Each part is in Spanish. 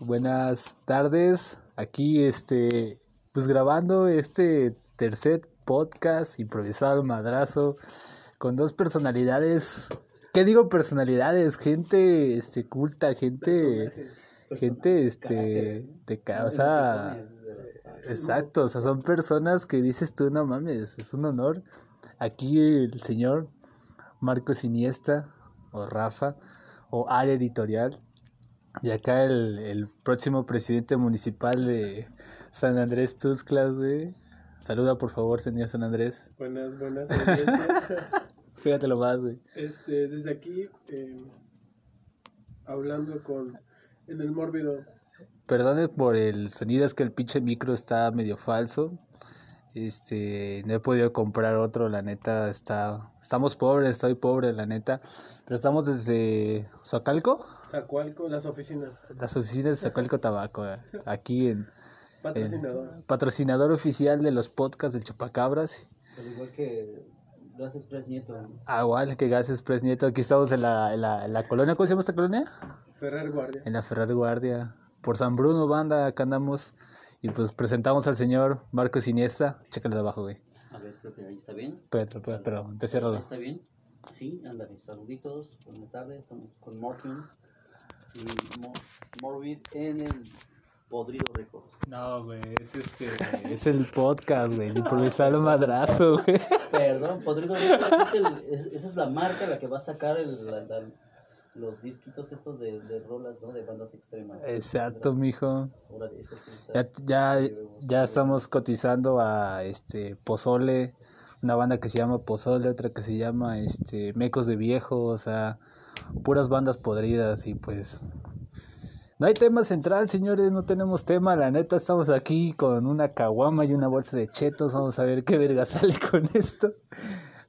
Buenas tardes. Aquí, este, pues grabando este tercer podcast improvisado madrazo con dos personalidades. ¿Qué digo personalidades? Gente, este, culta, gente, gente, este, de casa. Exacto, o sea, son personas que dices tú, no mames, es un honor. Aquí el señor Marcos Iniesta, o Rafa, o área editorial. Y acá el, el próximo presidente municipal de San Andrés Tuxtlas, güey. Saluda, por favor, señor San Andrés. Buenas, buenas. Fíjate lo más, güey. Este, desde aquí, eh, hablando con, en el mórbido. Perdone por el sonido, es que el pinche micro está medio falso. Este, no he podido comprar otro, la neta, está, estamos pobres, estoy pobre, la neta. Pero estamos desde Zocalco. Zacualco, las oficinas. Las oficinas de Zacualco Tabaco, eh, aquí en... Patrocinador. patrocinador oficial de los podcasts del Chupacabras. Al igual que lo hace Express Nieto. Ah, igual que gracias, Pres Nieto. Aquí estamos en la, en la, en la colonia, ¿cómo se llama esta colonia? Ferrer Guardia. En la Ferrer Guardia. Por San Bruno, banda, acá andamos. Y pues presentamos al señor Marcos Iniesta. Chécale de abajo, güey. A ver, creo que ahí está bien. Pero, pero, pero, te cierro. ¿Está bien? Sí, ándale. Saluditos. Buenas tardes. Estamos con Martins y Mo- Morbid en el Podrido Records. No, güey, es este. es el podcast, güey. Improvisar madrazo, güey. Perdón, Podrido Records. es el- es- esa es la marca la que va a sacar el, la- la- los disquitos estos de, de rolas, ¿no? De bandas extremas. Exacto, mijo. Ahora, eso sí está- Ya, ya, ya estamos cotizando a este Pozole, una banda que se llama Pozole, otra que se llama este Mecos de Viejo, o sea, puras bandas podridas y pues no hay tema central, señores, no tenemos tema, la neta estamos aquí con una caguama y una bolsa de chetos, vamos a ver qué verga sale con esto.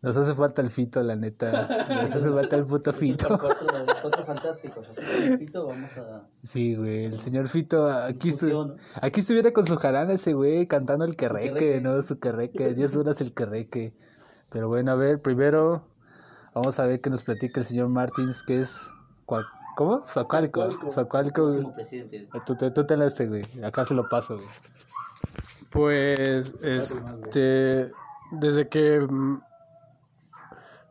Nos hace falta el fito, la neta. Nos hace falta el puto fito. Cuatro, cuatro fantásticos. Repito, vamos a. Sí, güey, el señor Fito aquí, estu- aquí estuviera con su jarana ese güey cantando el querreque, querreque. ¿no? Su querreque, 10 horas el querreque. Pero bueno, a ver, primero vamos a ver que nos platica el señor Martins, que es... ¿Cómo? Zacualco. Zacualco. Presidente. Tú, te- tú te la este, güey. Acá se lo paso, güey. Pues, este, desde que mm,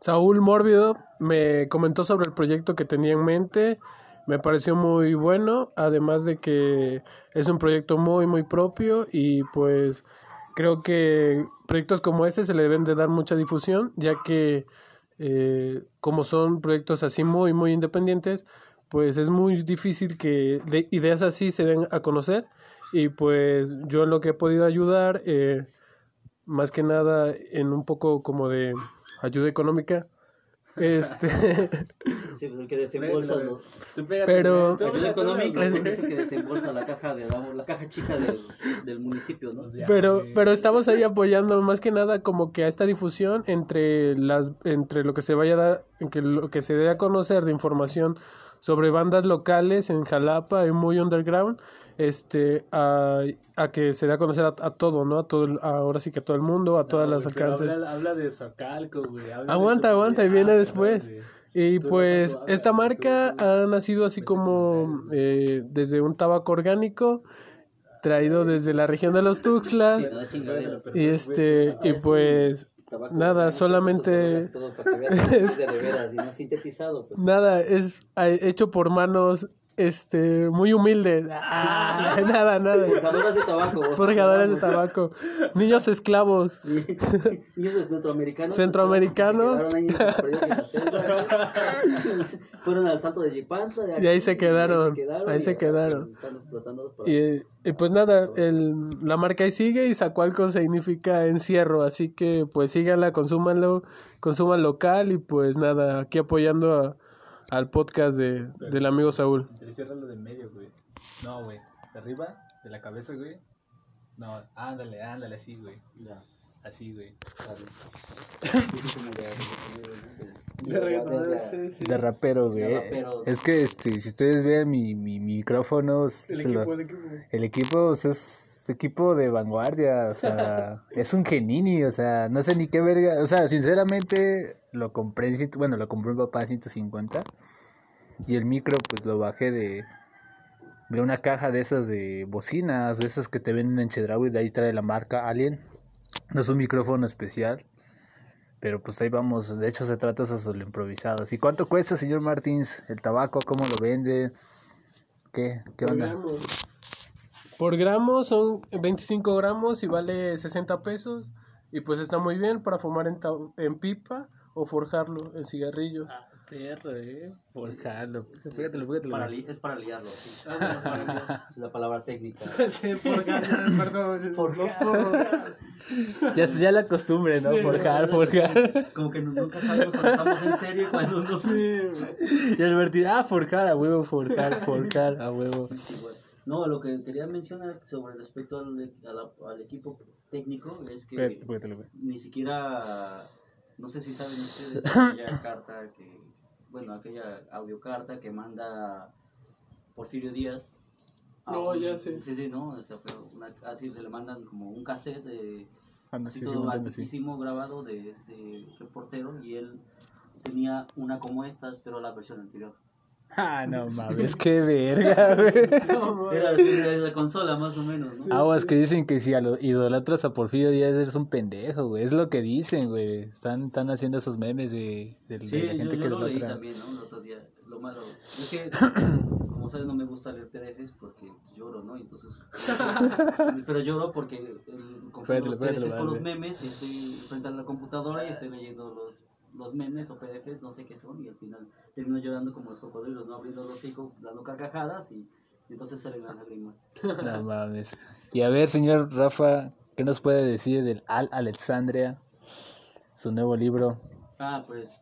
Saúl Mórbido me comentó sobre el proyecto que tenía en mente, me pareció muy bueno, además de que es un proyecto muy, muy propio y pues creo que proyectos como este se le deben de dar mucha difusión, ya que eh, como son proyectos así muy, muy independientes, pues es muy difícil que de ideas así se den a conocer. Y pues yo en lo que he podido ayudar, eh, más que nada en un poco como de ayuda económica, este, Sí, pues el que desembolsa los. pero Ayuda económica Es- es el que desembolsa la caja, de, la, la caja chica del, del municipio, ¿no? pero pero estamos ahí apoyando más que nada como que a esta difusión entre las entre lo que se vaya a dar en que lo que se dé a conocer de información sobre bandas locales en Jalapa y muy underground este a, a que se dé a conocer a, a todo no a todo ahora sí que a todo el mundo a todas las alcances Habla, de güey. habla Aguanta, de- aguanta, y viene Ah, después. güey. Y pues tú esta marca tú- ha nacido así como eh, desde un tabaco orgánico traído desde la región de los Tuxtlas y este y pues Tabaco nada, solamente- todo para que veas es de veras y no sintetizado. Pues. nada es eh, hecho por manos este muy humildes. Ah, nada, nada. Forjadoras de tabaco. Forjadores de tabaco, niños esclavos. Niños de centroamericanos. Centroamericanos. Fueron al salto de Jipantla. de Y ahí aquí, se quedaron, ahí y se quedaron. pues, para- Y, y pues nada, el, la marca ahí sigue y Zacualco significa encierro, así que pues síganla, consúmanlo, consuman local y pues nada, aquí apoyando a- al podcast de, del amigo Saúl. Te cierra lo de medio, güey. No, güey. De arriba, de la cabeza, güey. No, ándale, ándale, así, güey. Ya, Así, güey. de- de- De rapero, güey. De rapero. Es que, este, si ustedes ven mi, mi, mi micrófono, El se equipo, lo- el equipo. el equipo o sea, es equipo de vanguardia, o sea, es un genini, o sea, no sé ni qué verga, o sea, sinceramente lo compré, en bueno, lo compré mi papá a 150 y el micro pues lo bajé de vi una caja de esas de bocinas, de esas que te venden en Chedraui, de ahí trae la marca Alien. No es un micrófono especial, pero pues ahí vamos, de hecho se trata de esos improvisados. ¿Y cuánto cuesta, señor Martins, el tabaco? ¿Cómo lo vende? ¿Qué? ¿Qué onda? Por gramo son 25 gramos y vale 60 pesos. Y pues está muy bien para fumar en, ta- en pipa o forjarlo en cigarrillos. Ah, perro, eh. Pégatelo, es pégatelo. para, li- es para liarlo, sí. Es la palabra técnica. Sí, forjar, perdón. Forjar. Ya, es- ya la costumbre, ¿no? Sí. forjar, forjar. Como que nunca sabemos cuando estamos en serio y cuando no. Y el Martín, ah, forjar, a huevo, forjar, forjar, a huevo. No, lo que quería mencionar sobre respecto al, a la- al equipo técnico es que ni siquiera, no sé si saben ustedes, aquella carta que, bueno, aquella audiocarta que manda Porfirio Díaz. a No, un- ya sé. Sí, sí, no, esa fue una, así se le mandan como un cassette de, Ah, así sí, sí, todo sí. antiquísimo grabado de este reportero y él tenía una como estas, pero la versión anterior. Ah, no mames, qué verga, güey. Era de la consola más o menos, ¿no? Aguas que dicen que si a lo idolatras a Porfirio Díaz eres un pendejo, güey. Es lo que dicen, güey. Están, están haciendo esos memes de, de- de Sí, la yo, gente yo que lo leí idolatra. también, ¿no? El otro día. Lo malo es que, como sabes, no me gusta leer PDFs porque lloro, ¿no? Entonces, pero lloro porque el, confundo Pégatelo, los PDFs con los memes y estoy frente a la computadora y estoy leyendo los, los memes o PDFs, no sé qué son, y al final termino llorando como los cocodrilos, ¿no? Abriendo los hijos, dando carcajadas y, y entonces salen las lágrimas. No mames. Y a ver, señor Rafa, ¿qué nos puede decir del Al Alexandria? Su nuevo libro. Ah, pues.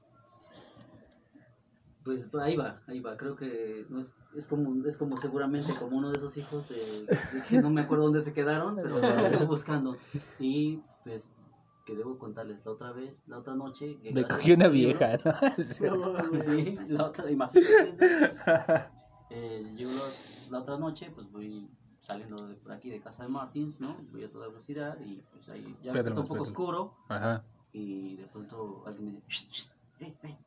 Pues ahí va, ahí va. Creo que no es, es como es como seguramente como uno de esos hijos de, de que no me acuerdo dónde se quedaron, pero lo estoy buscando. Y pues que debo contarles la otra vez, la otra noche. que Me a una vieja, ¿no? Sí, la otra, imagínate. Eh, yo la, la otra noche, pues voy saliendo de por aquí de casa de Martins, ¿no? Voy a toda velocidad y pues ahí ya está un poco oscuro Ajá. y de pronto alguien me dice, "Shh, shh, ven, ven". Y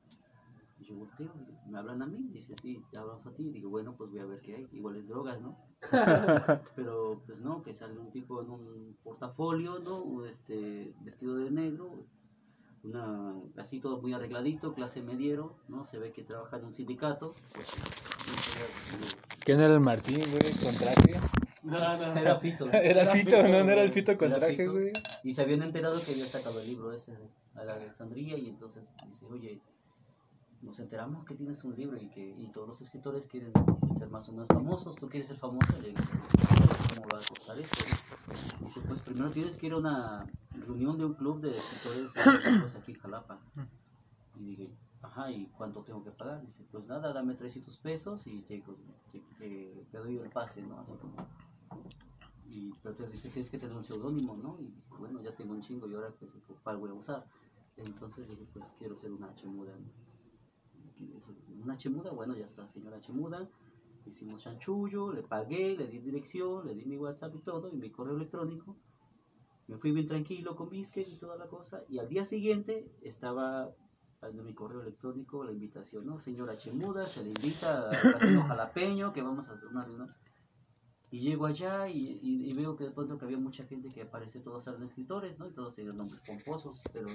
yo volteo, y me hablan a mí, dice, sí, ya hablamos a ti. Digo, bueno, pues voy a ver qué hay. Igual es drogas, ¿no? Pero pues no, que sale un tipo en un portafolio, ¿no? Este, vestido de negro, una, así todo muy arregladito, clase mediero, ¿no? Se ve que trabaja en un sindicato. ¿Quién era el Martín, güey? ¿Con traje? No, no, no. Era Fito. Era Fito, no, no era el. Fito con Era traje, Fito. güey. Y se habían enterado que había sacado el libro ese a la Alexandría y entonces dice, oye, nos enteramos que tienes un libro y que y todos los escritores quieren ser más o menos famosos, tú quieres ser famoso, le ¿cómo va a costar esto? Dice, pues primero tienes que ir a una reunión de un club de escritores pues, aquí en Jalapa. Y dije, ajá, ¿y cuánto tengo que pagar? Dice, pues nada, dame 300 pesos y te, te, te- doy el pase, ¿no? Así como... Y pero te dice, tienes que tener un seudónimo, ¿no? Y dije, bueno, ya tengo un chingo y ahora pues, ¿cuál voy a usar? Entonces dije, pues quiero ser una chemuda. ¿no? Una chemuda, bueno, ya está, señora chemuda. Hicimos chanchullo, le pagué, le di dirección, le di mi WhatsApp y todo, y mi correo electrónico. Me fui bien tranquilo con Biscuit y toda la cosa. Y al día siguiente estaba en mi correo electrónico la invitación, ¿no? Señora Chemuda, se le invita a Casino Jalapeño, que vamos a hacer una reunión. Y llego allá y, y- y veo que de pronto que había mucha gente que aparece, todos eran escritores, ¿no? Y todos tenían nombres pomposos, pero...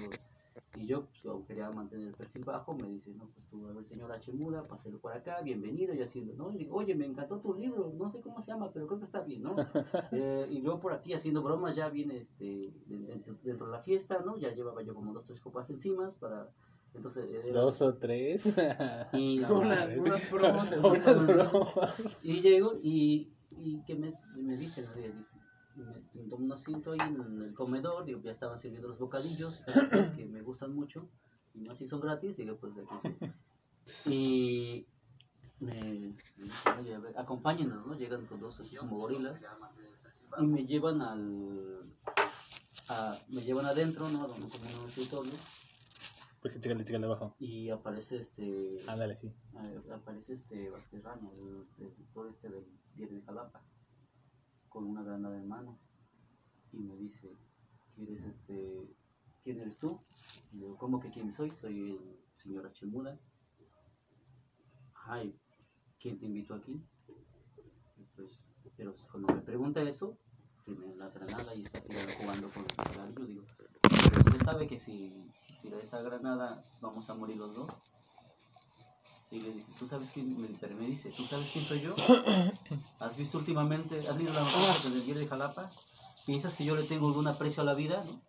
Y yo, pues, como quería mantener el perfil bajo, me dice, no, pues tú, a ver, señora Chemuda, páselo por acá, bienvenido, y haciendo, ¿no? Y digo, oye, me encantó tu libro, no sé cómo se llama, pero creo que está bien, ¿no? Eh, y yo por aquí haciendo bromas, ya viene este, dentro, dentro de la fiesta, ¿no? Ya llevaba yo como dos, tres copas encima para... Entonces, era- Dos o tres. y, Una- unas promos en- Unas bromas. y llego y, y que me, me dice, ¿no? Ella dice, me, me tomo un asiento ahí en el comedor, digo, ya estaban sirviendo los bocadillos, que me gustan mucho, y más si son gratis, digo, pues aquí sí. Y me, me a ver, acompáñenos, ¿no? Llegan con dos así como gorilas, y me llevan al... a- me llevan adentro, ¿no? Donde como un escritorio, Porque chécale, chécale abajo. y aparece este... Ándale, sí. Aparece este Vázquez Ramos, el editor este del diario de Jalapa, con una granada en mano. Y me dice, ¿quieres este, quién eres tú? Y le digo, ¿cómo que quién soy? Soy el señor Chemuda. Ay, ¿quién te invitó aquí? Y pues pregunta eso, tiene la granada y está tirando, jugando con el cigarrillo, digo, pero usted sabe que si tira esa granada vamos a morir los dos. Y le dice, ¿tú sabes quién? Me, pero me dice, ¿tú sabes quién soy yo? ¿Has visto últimamente, has leído la noticia del Guía de Jalapa? ¿Piensas que yo le tengo algún aprecio a la vida? ¿no?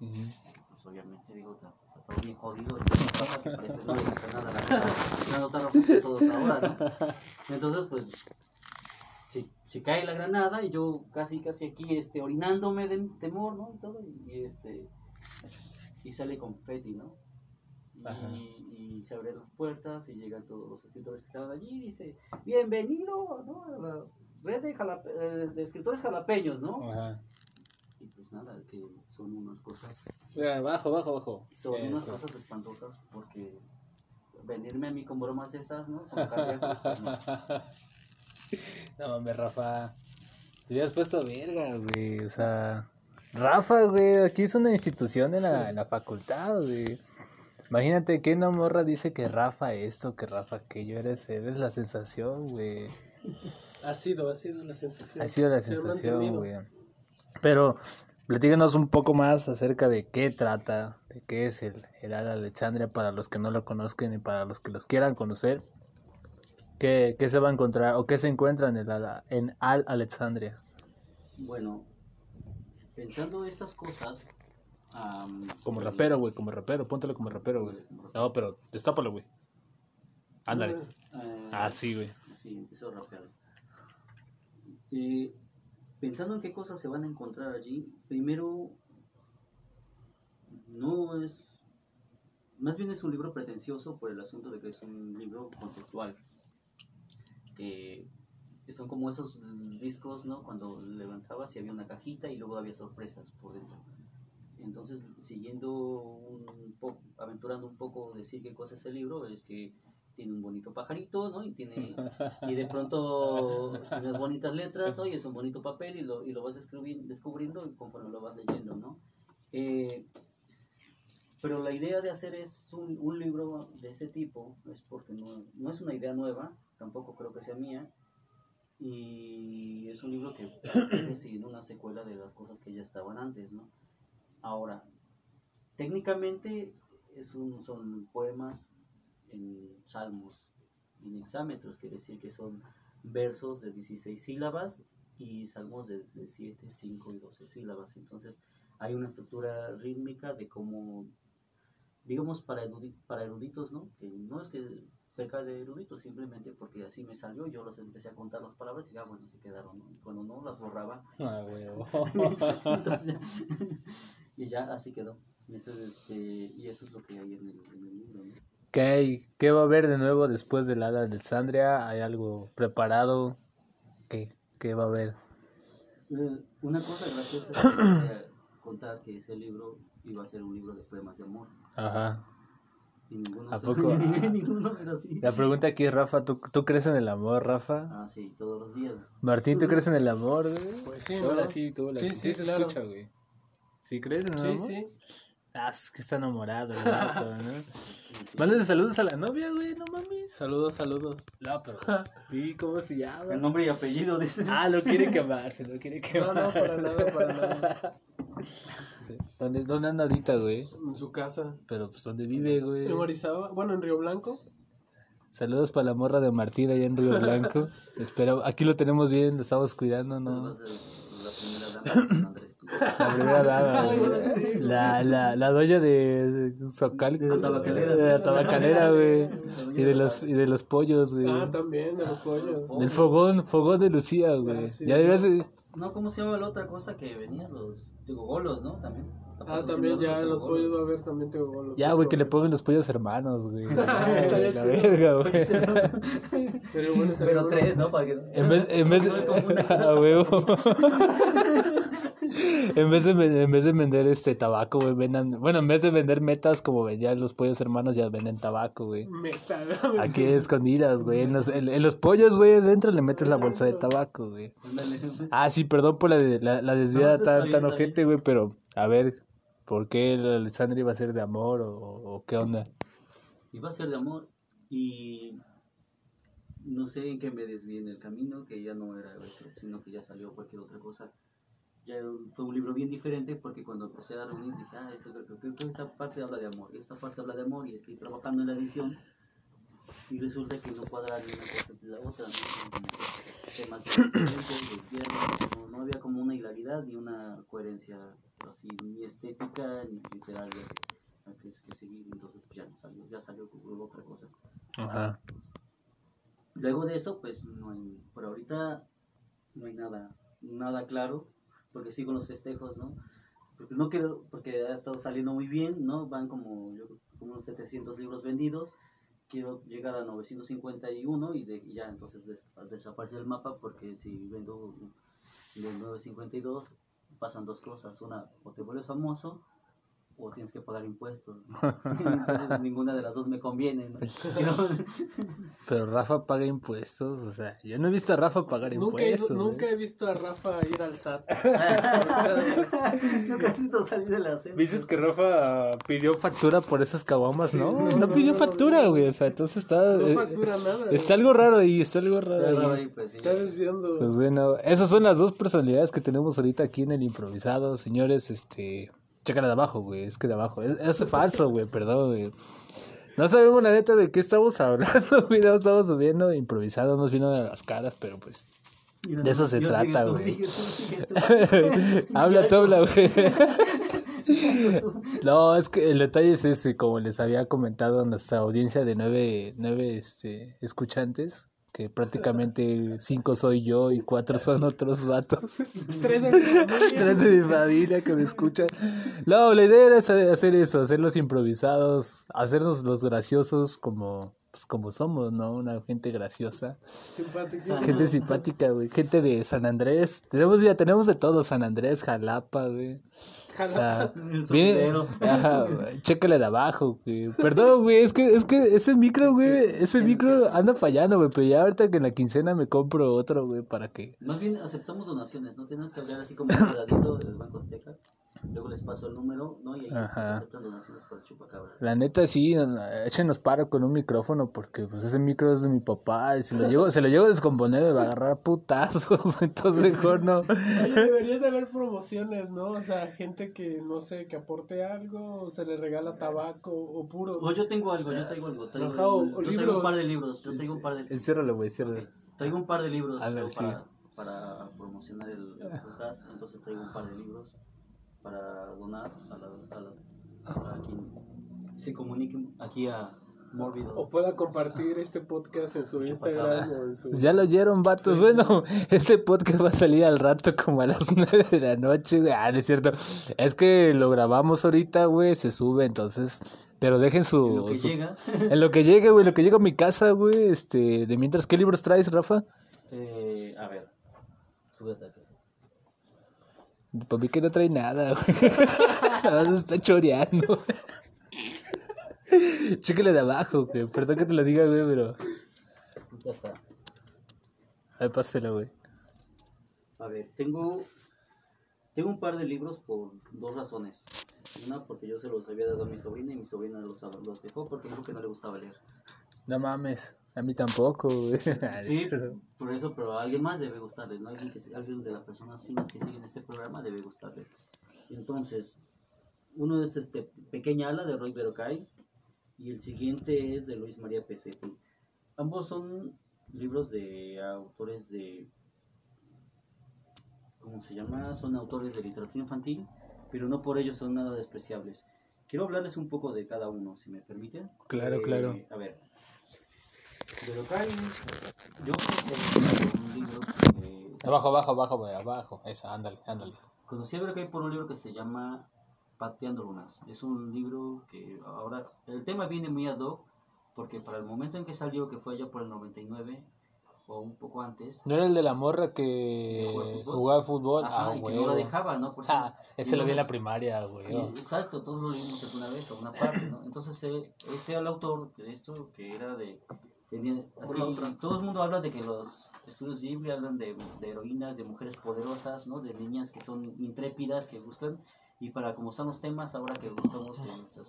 Pues obviamente digo, está, todo bien jodido. que parece no le nada la verdad. No notaron todos ahora, ¿no? Entonces, pues, se, se cae la granada y yo casi, casi aquí, este, orinándome de temor, ¿no? Y todo, y este, y sale confeti, ¿no? Y, y se abren las puertas y llegan todos los escritores que estaban allí y dice, bienvenido, ¿no? A la red de, jalape- eh, de escritores jalapeños, ¿no? Ajá. Y pues nada, que son unas cosas Bajo, bajo, bajo. son unas cosas espantosas porque venirme a mí con bromas esas, ¿no? Con cangrejo, pues, no. No mames, Rafa. Te hubieras puesto verga, güey. O sea, Rafa, güey, aquí es una institución en la, en la facultad, güey. Imagínate que una morra dice que Rafa esto, que Rafa aquello. Eres, eres la sensación, güey. Ha sido, ha sido la sensación. Ha sido la sensación, güey. Pero, platícanos un poco más acerca de qué trata, de qué es el, el Al Alexandria para los que no lo conozcan y para los que los quieran conocer. ¿Qué, qué se va a encontrar o qué se encuentra en, el, Al- en Al Alexandria? Bueno, pensando estas cosas... Como rapero, güey, como rapero, póntelo como rapero, güey. No, pero destápalo, güey. Ándale. Eh, Ah, sí, güey. Sí, empezó a rapear. Eh, pensando en qué cosas se van a encontrar allí, primero, no es, más bien es un libro pretencioso por el asunto de que es un libro conceptual, que que son como esos discos, ¿no? Cuando levantabas y había una cajita y luego había sorpresas por dentro. Entonces, siguiendo un poco, aventurando un poco decir qué cosa es el libro, es que tiene un bonito pajarito, ¿no? Y tiene y de pronto unas bonitas letras, ¿no? Y es un bonito papel y lo, y lo vas descubri- descubriendo y conforme lo vas leyendo, ¿no? Eh, pero la idea de hacer es un, un libro de ese tipo es porque no, no es una idea nueva, tampoco creo que sea mía, y es un libro que pretende seguir una secuela de las cosas que ya estaban antes, ¿no? Ahora, técnicamente es un, son poemas en salmos, en hexámetros, quiere decir que son versos de 16 sílabas y salmos de, de 7, 5 y 12 sílabas. Entonces hay una estructura rítmica de cómo, digamos, para eruditos, ¿no? Que no es que peca de eruditos, simplemente porque así me salió, yo los empecé a contar las palabras y ya, bueno, se quedaron, ¿no? Y cuando no las borraba, Ah, entonces y ya así quedó. Y eso, es, este, y eso es lo que hay en el, en el libro, ¿no? ¿Qué? ¿Qué va a haber de nuevo después del Al Alexandria? ¿Hay algo preparado? ¿Qué, qué va a haber? Eh, Una cosa graciosa es que contar que ese libro iba a ser un libro de poemas de amor. Ajá. Y ninguno ¿A se- poco? ninguno era así. La pregunta aquí es, Rafa, ¿tú, ¿tú crees en el amor, Rafa? Ah, sí, todos los días. Martín, ¿tú crees en el amor, güey? Pues sí, ¿no? sí, tú Sí, sí, se claro. escucha, güey. ¿Sí crees en el Sí, amor? sí. Ah, es que está enamorado, el vato, ¿no? Sí, sí. Mándale saludos a la novia, güey, no mames. Saludos, saludos. No, pero pues, sí, ¿cómo se El llama? nombre y apellido de ese. Ah, lo quiere quemar, se lo quiere No, quemar. no, para nada, para nada. ¿Dónde, ¿Dónde anda ahorita, güey? En su casa. Pero pues, ¿dónde vive, güey? En Orizaba, bueno, en Río Blanco. Saludos para la morra de Martín allá en Río Blanco. Espero, aquí lo tenemos bien, lo estamos cuidando, ¿no? La primera La primera dama, güey. sí, La, la, la doña de, Zocal- De la tabacalera. De la tabacalera, güey. Y de los, y de los pollos, güey. Ah, también, de los pollos. Del fogón, fogón de Lucía, güey. Ah, sí. Ya deberías de... No, ¿cómo se llama la otra cosa que venían? Los golos, ¿no? También. Ah, también ya en los pollos va a haber también tengo los Ya, güey, que le pongan los pollos hermanos, güey. La chido. verga, güey. Pero bueno, Pero tres, ¿no? Para que... En vez, en vez, No me confunda. a huevo. En vez de, en vez de vender este tabaco, güey, vendan, bueno, en vez de vender metas como vendían los pollos hermanos, ya venden tabaco, güey. Meta. Aquí escondidas, güey. En los, en, en los pollos, güey, adentro le metes la bolsa de tabaco, güey. Ah, sí, perdón por la, la, la desviada No, tan, tan ojete, güey, pero a ver, ¿por qué el Alexandria iba a ser de amor o, o qué onda? Iba a ser de amor y no sé en qué me desvié en el camino, que ya no era eso, sino que ya salió cualquier otra cosa. Ya fue un libro bien diferente porque cuando empecé a reunir dije, ah, eso, creo, creo que esta parte habla de amor, esta parte habla de amor y estoy trabajando en la edición y resulta que no cuadra ni una cosa ni la otra, ¿no? temas no, no había como una hilaridad ni una coherencia así, ni estética ni literaria que, que, que seguir, entonces ya no salió, ya salió otra cosa. Ajá. Luego de eso, pues no hay, por ahorita no hay nada, nada claro, porque sigo los festejos, ¿no? Porque no quiero, porque ha estado saliendo muy bien, ¿no? Van como, yo, como unos 700 libros vendidos, quiero llegar a 951 y, de, y ya entonces des, desaparece el mapa porque si vendo de 952 pasan dos cosas, una, o te vuelves famoso o tienes que pagar impuestos. ¿no? Entonces ninguna de las dos me conviene. ¿no? Pero Rafa paga impuestos, o sea, yo no he visto a Rafa pagar Nunca he, impuestos. nunca he visto a Rafa ir al SAT. Nunca has visto salir de la cena. Dices que Rafa pidió factura por esas caguamas, ¿no? No pidió factura, güey, o sea, entonces está... No eh, factura nada. Está algo raro ahí, está algo raro ahí. ahí, pues, sí. Está desviando. Pues bueno, esas son las dos personalidades que tenemos ahorita aquí en el improvisado, señores, este... Chécala de abajo, güey, es que de abajo, es, es falso, güey, perdón, güey. No sabemos la neta de qué estamos hablando, güey, no estamos subiendo improvisado, nos vino a las caras, pero pues... De eso se trata, güey. habla tú, habla, güey. No, es que el detalle es ese, como les había comentado a nuestra audiencia de nueve, nueve este, escuchantes, que prácticamente cinco soy yo y cuatro son otros vatos. Tres de mi familia. Tres de mi familia que me escuchan. No, la idea era hacer eso, hacerlos improvisados, hacernos los graciosos como, pues, como somos, ¿no? Una gente graciosa. Gente simpática, güey. Gente de San Andrés. Tenemos, ya tenemos de todo, San Andrés, Jalapa, güey. O sea, El bien, ajá, chécale de abajo, güey. Perdón, güey, es que, es que ese micro, güey, ese micro anda fallando, güey, pero ya ahorita que en la quincena me compro otro, güey, para que... Más bien aceptamos donaciones, no tienes que hablar así como un del Banco Azteca. Luego les paso el número, ¿no? Y ahí Ajá. pues, aceptan donaciones para chupacabra. La neta, sí, échenos paro con un micrófono, porque pues ese micro es de mi papá, y si lo llevo, se lo llevo a descomponer me va a agarrar putazos, entonces mejor no. Oye, deberías de haber promociones, ¿no? O sea, gente que, no sé, que aporte algo, o se le regala tabaco, o puro. O yo tengo algo, yo traigo algo. Traigo, Ajá, o- o yo traigo libros. un par de libros, yo traigo un par de Enciérralo, güey, enciérralo. Ok, Traigo un par de libros sí. para, para promocionar el, el podcast, entonces traigo un par de libros para donar a, la, a, la- a quien se comuniquen aquí a Mórbido. O pueda compartir este podcast en su Instagram o en su. Ya lo oyeron, vatos. Bueno, este podcast va a salir al rato como a las nueve de la noche, güey. Ah, no es cierto. Es que lo grabamos ahorita, güey, se sube, entonces... Pero dejen su... En lo que su- llega, En lo que llegue, güey, lo que llega a mi casa, güey, este... De mientras, ¿qué libros traes, Rafa? eh, a ver, súbete a Para mí que no trae nada, güey. Nada más está choreando. Chéquele de abajo, güey. Perdón que te lo diga, güey, pero... Ya está. Ahí páselo, güey. A ver, tengo, tengo un par de libros por dos razones. Una, porque yo se los había dado a mi sobrina y mi sobrina los, los dejó porque dijo que no le gustaba leer. No mames. A mí tampoco, güey. Ah, Sí, por eso, pero a alguien más debe gustarle, ¿no? Alguien, que, alguien de las personas finas que siguen este programa debe gustarle. Entonces, uno es este Pequeña Ala de Roy Berocay y el siguiente es de Luis María Pesetti. Ambos son libros de autores de... ¿Cómo se llama? Son autores de literatura infantil, pero no por ello son nada despreciables. Quiero hablarles un poco de cada uno, si me permiten. Claro, Eh, claro. A ver, Berocay, yo conocí un libro que Abajo, abajo, abajo, abajo. Esa, ándale, ándale. conocí a Berocay por un libro que se llama Pateando Lunas. Es un libro que ahora el tema viene muy ad hoc porque para el momento en que salió, que fue allá por el 99 o un poco antes, ¿No era el de la morra que ¿Jugaba fútbol? jugaba fútbol? ajá, ah, y que güey. no la dejaba, ¿no? Por Ah, ese lo vi en la primaria, güey. Exacto, todos lo leímos alguna vez o una parte, ¿no? Entonces, eh, este era el autor de esto, que era de... tenía- así, todo el mundo habla de que los estudios Ghibli hablan de, de heroínas, de mujeres poderosas, ¿no? De niñas que son intrépidas, que buscan, y para como están los temas, ahora que buscamos que nuestros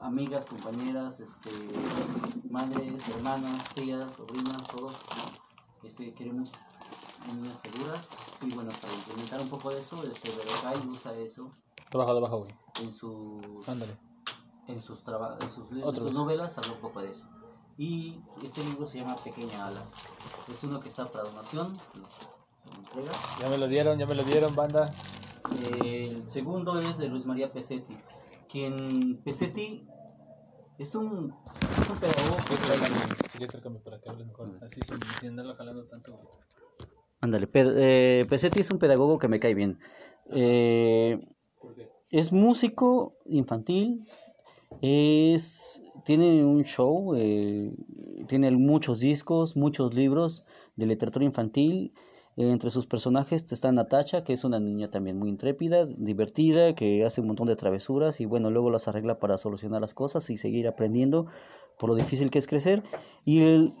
amigas, compañeras, este, madres, hermanas, tías, sobrinas, todos. Este, queremos niñas seguras. Y bueno, para implementar un poco de eso, este, Verocay usa eso Abajo, abajo, güey. en sus, Ándale. en sus, traba- en sus, en novelas, habla un poco de eso. Y este libro se llama Pequeña Ala. Es uno que está para donación. entrega. Ya me lo dieron, ya me lo dieron, banda. El segundo es de Luis María Pesetti, quien Pesetti es un, es un pedagogo quieres, acércame para que hable mejor. Así sin, sin andarlo jalando tanto. Ándale, eh, Pesetti es un pedagogo que me cae bien. Eh, ¿Por qué? es músico infantil, es tiene un show, eh, tiene muchos discos, muchos libros de literatura infantil. Entre sus personajes está Natacha, que es una niña también muy intrépida, divertida, que hace un montón de travesuras y bueno, luego las arregla para solucionar las cosas y seguir aprendiendo por lo difícil que es crecer. Y el,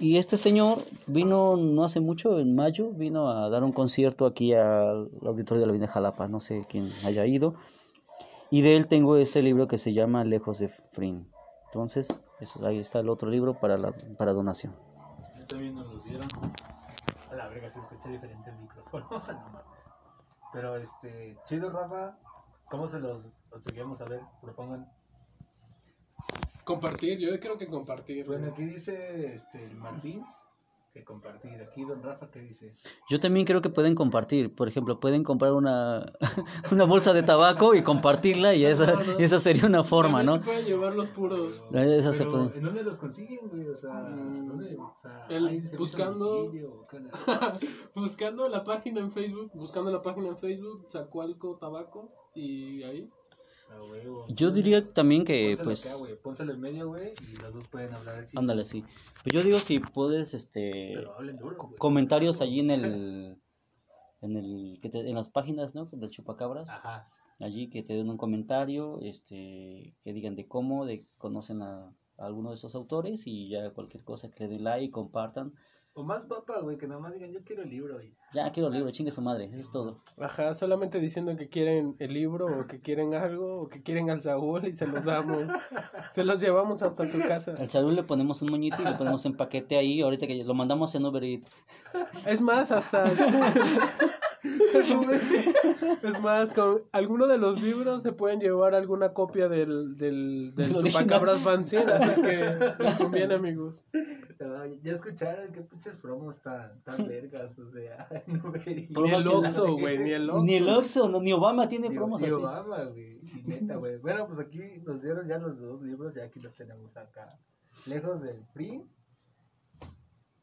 y este señor vino no hace mucho, en mayo, vino a dar un concierto aquí al auditorio de la Avenida Jalapa, no sé quién haya ido. Y de él tengo este libro que se llama Lejos de Frin. Entonces, eso, ahí está el otro libro para, la, para donación. También nos los dieron. A la verga, se escucha diferente el micrófono. no. Pero este, chido, Rafa. ¿Cómo se los, los seguimos a ver? Propongan. Compartir, yo creo que compartir. Bueno, aquí dice este, el Martín que compartir. Aquí, don Rafa, ¿qué dice? Yo también creo que pueden compartir. Por ejemplo, pueden comprar una, una bolsa de tabaco y compartirla y esa, esa sería una forma, ¿no? Pueden llevar los puros. Esa se puede. ¿En dónde los consiguen, güey? O sea, Mm, ¿dónde? O sea, el- ¿hay servicio a buscando- buscando la página en Facebook, buscando la página en Facebook, Zacualco Tabaco y ahí. Yo diría también que, Pónselo pues, acá, güey. Pónselo en medio, güey, y los dos pueden hablar así. ándale, sí. Pues yo digo si puedes, este, duro, comentarios allí en el, en el, que te- en las páginas, ¿no? Del chupacabras. Ajá. allí que te den un comentario, este, que digan de cómo, de conocen a, a alguno de esos autores y ya cualquier cosa que le den like, compartan. O más papa, güey, que nada más digan, yo quiero el libro, güey. Ya quiero el libro, chingue su madre, eso es todo. Ajá, solamente diciendo que quieren el libro o que quieren algo o que quieren al Saúl y se los damos. se los llevamos hasta su casa. Al salud le ponemos un moñito y le ponemos en paquete ahí, ahorita que lo mandamos en Uber Eats. Es más, hasta. es más, con alguno de los libros se pueden llevar alguna copia del, del, del. Chupacabras Fanzine, así que les conviene, amigos. Ya escucharon qué pinches promos tan, tan vergas, o sea, no vería. Ni el Oxxo, güey, ni el Oxxo. Ni el Oxxo, no, ni Obama tiene Ni- promos ni así. Obama, güey. Y neta, güey. Bueno, pues aquí nos dieron ya los dos libros, ya aquí los tenemos acá. Lejos del PRI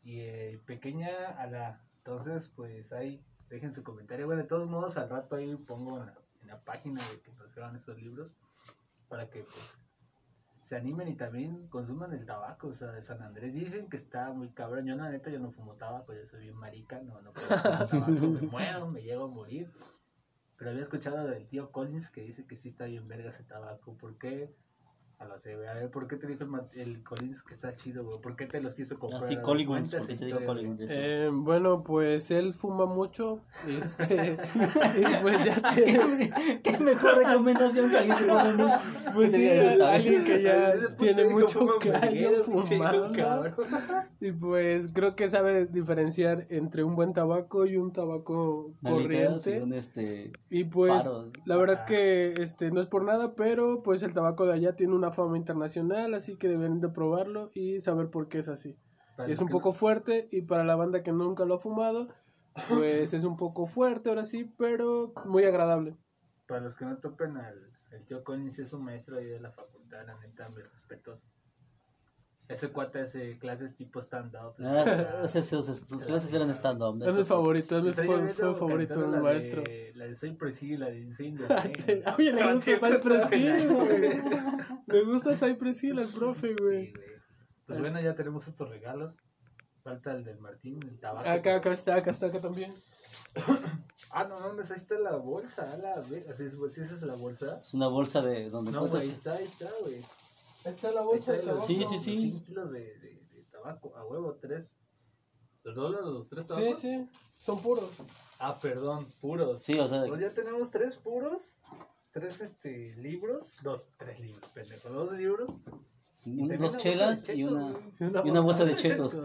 y eh, Pequeña a la. Entonces, pues ahí dejen su comentario. Bueno, de todos modos, al rato ahí pongo en la, en la página de que nos graban estos libros para que pues se animen y también consuman el tabaco, o sea, de San Andrés. Dicen que está muy cabrón. Yo, la neta, yo no fumo tabaco, yo soy bien marica, no, no puedo fumar tabaco, me muero, me llego a morir. Pero había escuchado del tío Collins que dice que sí está bien verga ese tabaco. ¿Por qué? A lo sé, güey. A ver, ¿por qué te dijo el, el Collins que está chido, güey? ¿Por qué te los quiso comprar? Así Collins. Eh, bueno, pues él fuma mucho. Este. y pues ya tiene. Qué mejor recomendación que alguien se pone en un- Pues sí, alguien que ya tiene mucho callo cabrón. Y pues creo que sabe diferenciar entre un buen tabaco y un tabaco y corriente. un, este, Y pues faro. la verdad que este no es por nada, pero pues el tabaco de allá tiene una fama internacional, así que deben de probarlo y saber por qué es así. Para Es un poco fuerte y para la banda que nunca lo ha fumado, pues es un poco fuerte ahora sí, pero muy agradable. no- para los que no topen al el tío Collins es un maestro ahí de la facultad, la neta, mis respetos. Ese cuate hace clases tipo stand-up. Ah, sus, sus- sus clases eran stand-up. Es mi favorito, es mi favorito la maestro. De, la de Soy Presi, la de Insane. Oye, le gusta Cypress Hill, güey. Le gusta Cypress Hill al profe, güey. Sí, güey. Pues bueno, ya tenemos estos regalos. Falta el del Martín, el tabaco. Acá, acá está, acá está, acá también. Ah, no mames, ahí está la bolsa. a La ve- ¿Así es, ¿sí esa es la bolsa? Es una bolsa de donde No, güey, ahí está, ahí está, güey. Ahí está la bolsa de está tabaco. Sí, sí, sí. cinco kilos de, de, de tabaco, a huevo, tres. ¿Los dólares, los tres Sí, tabacos? sí, son puros. Ah, perdón, puros. Sí, o sea, Pues ya tenemos tres puros, tres este, libros, dos, tres libros, pendejo, dos libros. Un- dos chelas y una, y una bolsa de chetos.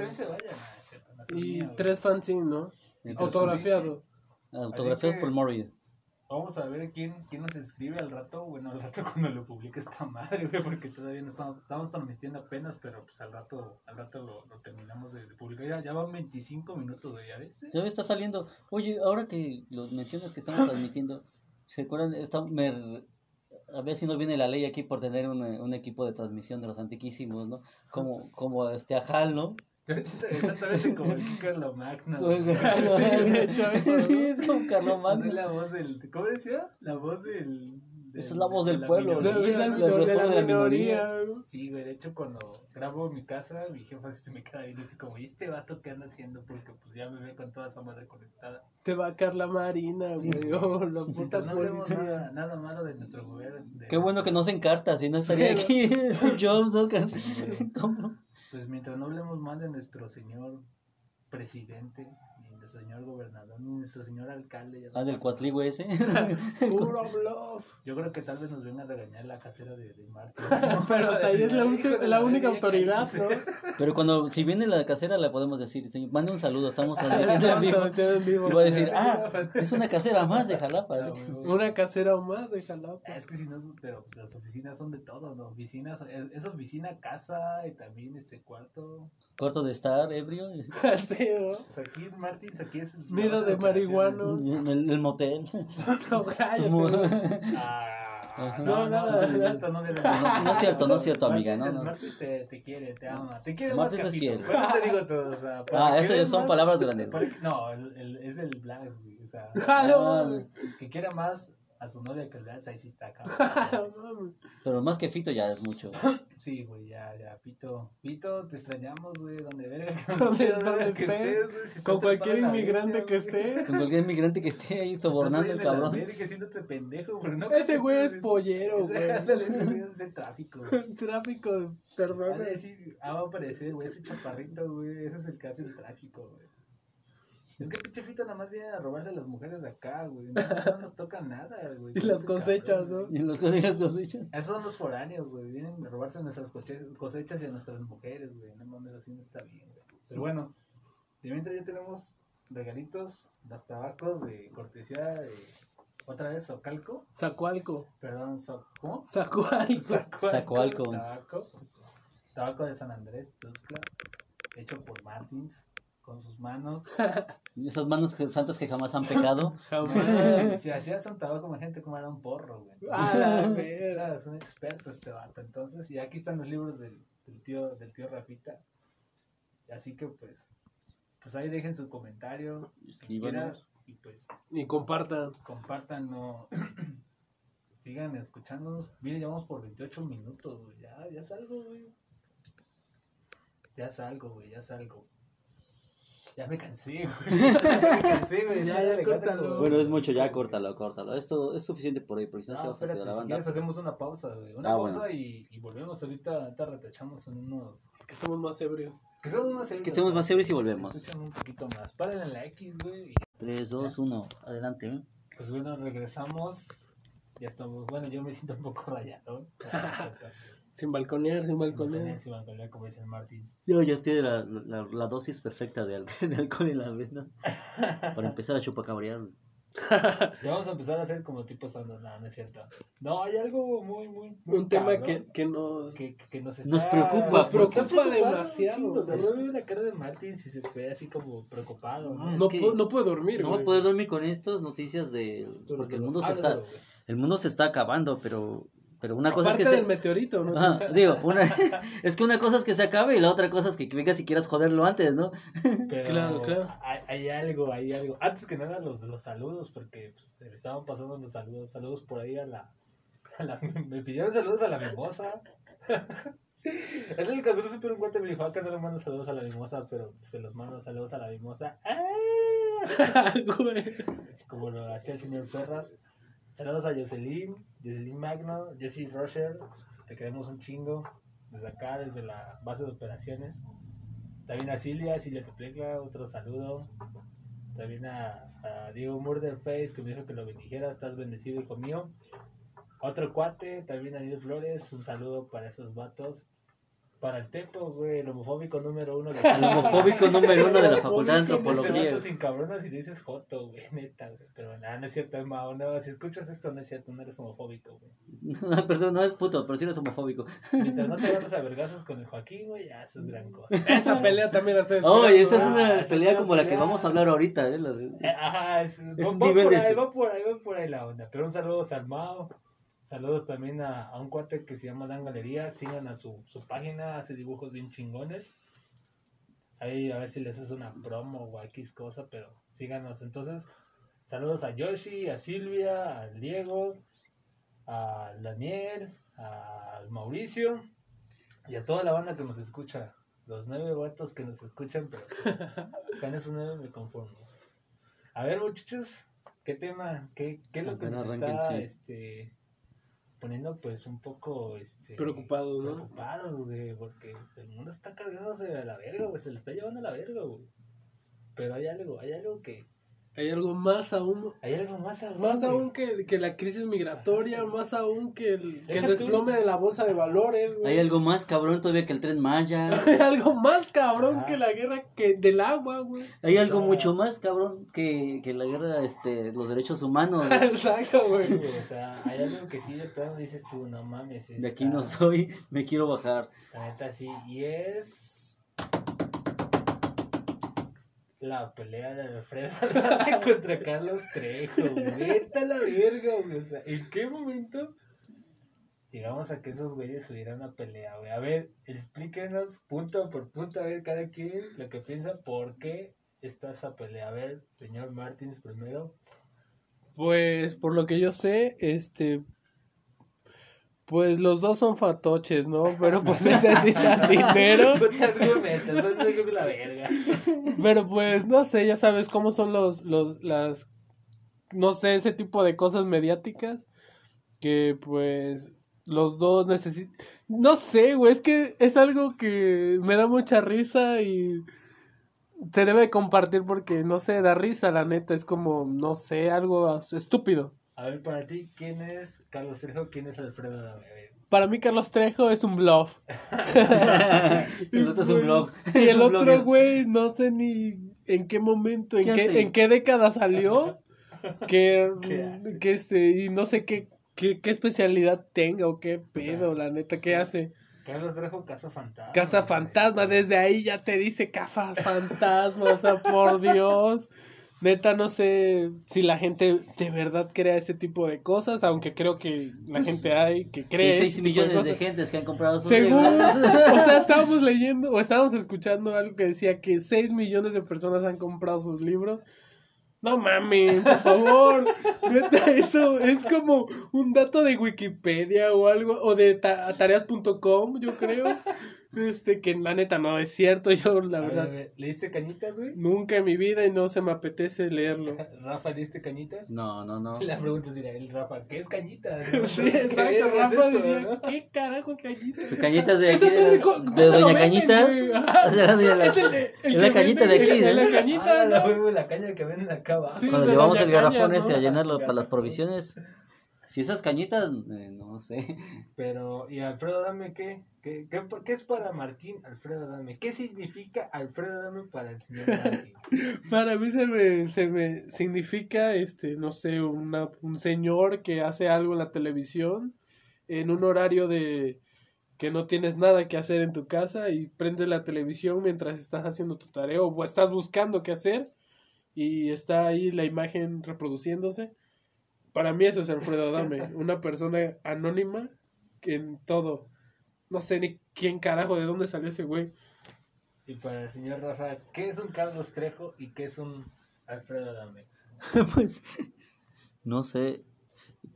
Y tres fanzines, ¿no? Autografiado. Autografiado por Mori. Vamos a ver quién, quién nos escribe al rato, bueno, al rato cuando lo publique esta madre, güey, porque todavía no estamos, estamos transmitiendo apenas, pero pues al rato, al rato lo, lo terminamos de, de publicar. Ya, ya van 25 minutos, güey, ¿ya viste? Ya me está saliendo. Oye, ahora que los mencionas que estamos transmitiendo, ¿se acuerdan? Está- me- a ver si no viene la ley aquí por tener un, un equipo de transmisión de los antiquísimos, ¿no? Como, como este Ajal, ¿no? Exactamente como el Carlo Magno. Güey. güey. de hecho, eso, Sí, ¿no? es como Carlos Soy Magno. la voz del, ¿cómo decía? La voz del... Esa es la voz de del la pueblo, la minoría, de la de la minoría. Sí, güey, de hecho cuando grabo en mi casa, mi jefa se me queda viendo así como, ¿y este vato qué anda haciendo? Porque pues ya me ve con toda esa madre conectada. Te va a caer la marina, Sí, güey. Oh, la puta Mientras no hablemos policía. nada, nada malo de nuestro gobierno. de- Qué bueno que no se encarta, si no estaría Sí, aquí Jobs, ¿no? Sí. ¿Cómo? Pues mientras no hablemos mal de nuestro señor presidente, nuestro señor gobernador, ni nuestro señor alcalde. ya no Ah, del cuatrigo ese. Puro bluff. Yo creo que tal vez nos venga a regañar la casera de, de Martín. Pero hasta ahí es la, de la única autoridad, ¿no? Pero cuando, si viene la casera, le podemos decir, señor, mande un saludo, estamos en vivo. en vivo. Y va a decir, ah, es una casera más de Jalapa. Ah, ¿eh? güey. Una casera o más de Jalapa. Es que si no, pero pues, las oficinas son de todo, ¿no? Oficinas, es, es oficina, casa y también este cuarto. Corto de estar, ebrio. Sí, ¿no? Pues aquí, Martins, aquí es. el- Nido la de marihuanos. En el, el motel. No, cállate. Ah, no, no, No, no, nada. no es cierto, no, No, no es cierto, no es cierto, amiga, no, no. Martins te, te quiere, te ama, te quiere Martins más es que fiel. Por eso te digo todo, o sea. Ah, eso son más- palabras grandes. para no, el, el- es el Blas, güey, o sea. Ah, no, que quiera más a su novia que el Blas, ahí sí está cabrón. Pero más que Fito ya es mucho. Sí, güey, ya, ya, Pito. Pito, te extrañamos, güey, donde verga. Donde verga que estés, estés, güey, si Con cualquier inmigrante bestia, que esté. Con cualquier inmigrante que esté ahí sobornando el cabrón. verga pendejo, güey, no Ese güey es pollero, güey. ándale, ese güey es de tráfico. güey. Tráfico de Va a personas. decir, ah, va a aparecer, güey, ese chaparrito, güey, ese es el que hace el tráfico, güey. Es que pinche Fito nada más viene a robarse a las mujeres de acá, güey. No, no nos toca nada, güey. Y las cosechas, cabrón, ¿no? güey. Y las cosechas. Esos son los foráneos, güey. Vienen a robarse nuestras cosechas y a nuestras mujeres, güey. No mames, así no está bien, güey. Pero bueno, de mientras ya tenemos regalitos, los tabacos de cortesía de. Otra vez, Socalco. Zacualco. Perdón, so, ¿cómo? Zacualco. Zacualco. Tabaco. Tabaco de San Andrés, Tuxtla. Hecho por Martins. Con sus manos. Esas manos que- santas que jamás han pecado. Jamás. si hacías un tabaco, imagínate cómo era un porro, güey. A la verga. Era, es un experto este vato. Entonces, y aquí están los libros del, del tío, del tío Rafita. Así que pues, pues ahí dejen su comentario. Escríbanos. y pues Y compartan. compartan, no sigan escuchándonos. Miren, llevamos por 28 minutos, güey. Ya, ya salgo, güey. Ya salgo, güey, ya salgo. Ya me cansé, güey. Ya me cansé, güey. Ya, ya, córtalo. Bueno, es mucho, ya córtalo, córtalo. Esto es suficiente por hoy, porque si no, se va No, a la si banda. quieres hacemos una pausa, güey. Una Ah, pausa bueno. y, y volvemos ahorita, ahorita retachamos en unos... Que estamos más ebrios. Que estemos más serios. Que estemos ¿no? más serios y volvemos. escuchan un poquito más. Paren en la X, güey. y 3, 2, 1, adelante. ¿eh? Pues bueno, regresamos. Ya estamos. Bueno, yo me siento un poco rayado. Sin balconear, sin Con balconear. si van a como dice el Martins. Yo ya tiene la, la, la dosis perfecta de, de alcohol en la vez, ¿no? Para empezar a chupacabrear. Ya vamos a empezar a hacer como tipo sando. No, no es cierto. No, hay algo muy, muy. muy Un tema que, que nos... Que, que nos, está, Nos preocupa, Nos preocupa demasiado, O sea, yo veo la cara de Martins y se ve así como preocupado. ¿no? No, no puedo dormir, No voy poder dormir con estas noticias de... Porque el mundo se está, el mundo se está acabando, pero, pero una cosa es que se... del meteorito, ¿no? Ajá, digo, una, es que una cosa es que se acabe y la otra cosa es que vengas y quieras joderlo antes, ¿no? Pero Claro, claro. Hay, hay algo, hay algo. Antes que nada, los, los saludos, porque pues, se estaban pasando los saludos. Saludos por ahí a la. a la- me pidieron saludos a la mimosa. es el caso, no se un cuate me dijo, acá no le mando saludos a la mimosa, pero se los mando saludos a la mimosa. ¡Ah! Como lo hacía el señor Perras. Saludos a Jocelyn, Jocelyn Magno, Jessie Rocher, te queremos un chingo. Desde acá, desde la base de operaciones. También a Silvia, Silvia Teplecla, otro saludo. También a, a Diego Murderface, que me dijo que lo bendijera. Estás bendecido, hijo mío. Otro cuate, también Daniel Flores, un saludo para esos vatos. Para el Tepo, güey, el homofóbico número uno. De El homofóbico número uno de la Facultad de Antropología. sin cabronas y dices joto, güey, neta, güey. Pero nada, no es cierto, es Mao, no, si escuchas esto no es cierto, no eres homofóbico, güey. No, perdón, no es puto, pero sí eres homofóbico. Mientras no te agarras a vergazos con el Joaquín, güey, ya eso es gran cosa. Esa pelea también la estoy Oh, y esa es Ah, una es pelea como la que vamos a hablar ahorita, ¿eh? La de- Eh, Ajá, es, va, Es va nivel por de ahí, va por ahí, va por ahí la onda. Pero un saludo al Mao. Saludos también a, a un cuate que se llama Dan Galería. Sigan a su, su página, hace dibujos bien chingones. Ahí a ver si les hace una promo o X cosa, pero síganos. Entonces, saludos a Yoshi, a Silvia, al Diego, al Daniel, al Mauricio y a toda la banda que nos escucha. Los nueve vatos que nos escuchan, pero con esos nueve me conformo. A ver, muchachos, ¿qué tema? ¿Qué, qué es lo que nos está este, poniendo pues un poco este, Preocupados, ¿no? preocupados, güey? Porque el mundo está cargándose a la verga, güey, se lo está llevando a la verga, güey. Pero hay algo, hay algo que, Hay algo más aún, hay algo más aún, más güey. aún que, que la crisis migratoria, más aún que el, que el Deja tú. desplome de la bolsa de valores, güey. Hay algo más cabrón todavía que el tren Maya. Hay algo más cabrón Ajá. que la guerra que del agua, güey. Hay algo mucho más cabrón que, que la guerra, este, los derechos humanos. Exacto, güey. Sí, o sea, hay algo que sí de plano dices tú, no mames. De aquí no soy, me quiero bajar. La neta sí, y es la pelea de Alfredo contra Carlos Trejo. Vete a la verga, güey. O sea, ¿en qué momento llegamos a que esos güeyes tuvieran una pelea, güey? A ver, explíquenos punto por punto, a ver cada quien lo que piensa, por qué está esa pelea. A ver, señor Martins primero. Pues por lo que yo sé, este pues los dos son fatoches, ¿no? Pero pues necesitan dinero. La verga. Pero pues no sé, ya sabes cómo son los los las no sé, ese tipo de cosas mediáticas que pues los dos necesitan no sé, güey, es que es algo que me da mucha risa y se debe compartir porque no sé, da risa, la neta, es como no sé, algo estúpido. A ver, para ti, ¿quién es Carlos Trejo? ¿Quién es Alfredo Adame? Para mí Carlos Trejo es un bluff. el otro es un blog. Y el otro, güey, no sé ni en qué momento, en ¿Qué en qué década salió, que, que este, y no sé qué, qué, qué especialidad tenga o qué pedo, sea, la neta, sí. qué hace. Carlos Trejo, Casa Fantasma. Casa. Fantasma, desde ahí ya te dice Casa Fantasma, o sea, por Dios. Neta, no sé si la gente de verdad crea ese tipo de cosas, aunque creo que la Pues, gente hay que Sí, cree. ese 6 tipo millones de, cosas. gentes que han comprado sus Según, libros. o sea, estábamos leyendo o estábamos escuchando algo que decía que 6 millones de personas han comprado sus libros. No mames, por favor. Neta, eso es como un dato de Wikipedia o algo, o de ta- tareas.com, yo creo. Este, que la neta no es cierto, yo la A ver, a verdad ver, ¿Leíste cañitas, güey? nunca en mi vida y no se me apetece leerlo. Rafa, ¿leíste cañitas? No, no, no. La pregunta sería, el Rafa, ¿qué es cañitas? Sí, exacto, ¿Qué Rafa es eso, diría, no? ¿qué carajos cañita? Cañitas de aquí, de, de- co- de ¿cómo te lo Doña Cañitas. Es es la cañita de aquí, ¿eh? la cañita, Ah, la, ¿no? caña que venden acá abajo. Sí, Cuando llevamos el garrafón ese ¿no? a llenarlo para las provisiones. Si esas cañitas, eh, no sé. Pero, ¿y Alfredo Adame qué? ¿Qué, qué? qué es para Martín Alfredo Adame? ¿Qué significa Alfredo Adame para el señor Martín? Para mí se me, se me significa, este, no sé, una, un señor que hace algo en la televisión en un horario de que no tienes nada que hacer en tu casa y prendes la televisión mientras estás haciendo tu tarea o estás buscando qué hacer y está ahí la imagen reproduciéndose. Para mí eso es Alfredo Adame, una persona anónima que en todo. No sé ni quién carajo, de dónde salió ese güey. Y para el señor Rafa, ¿qué es un Carlos Trejo y qué es un Alfredo Adame? pues, no sé.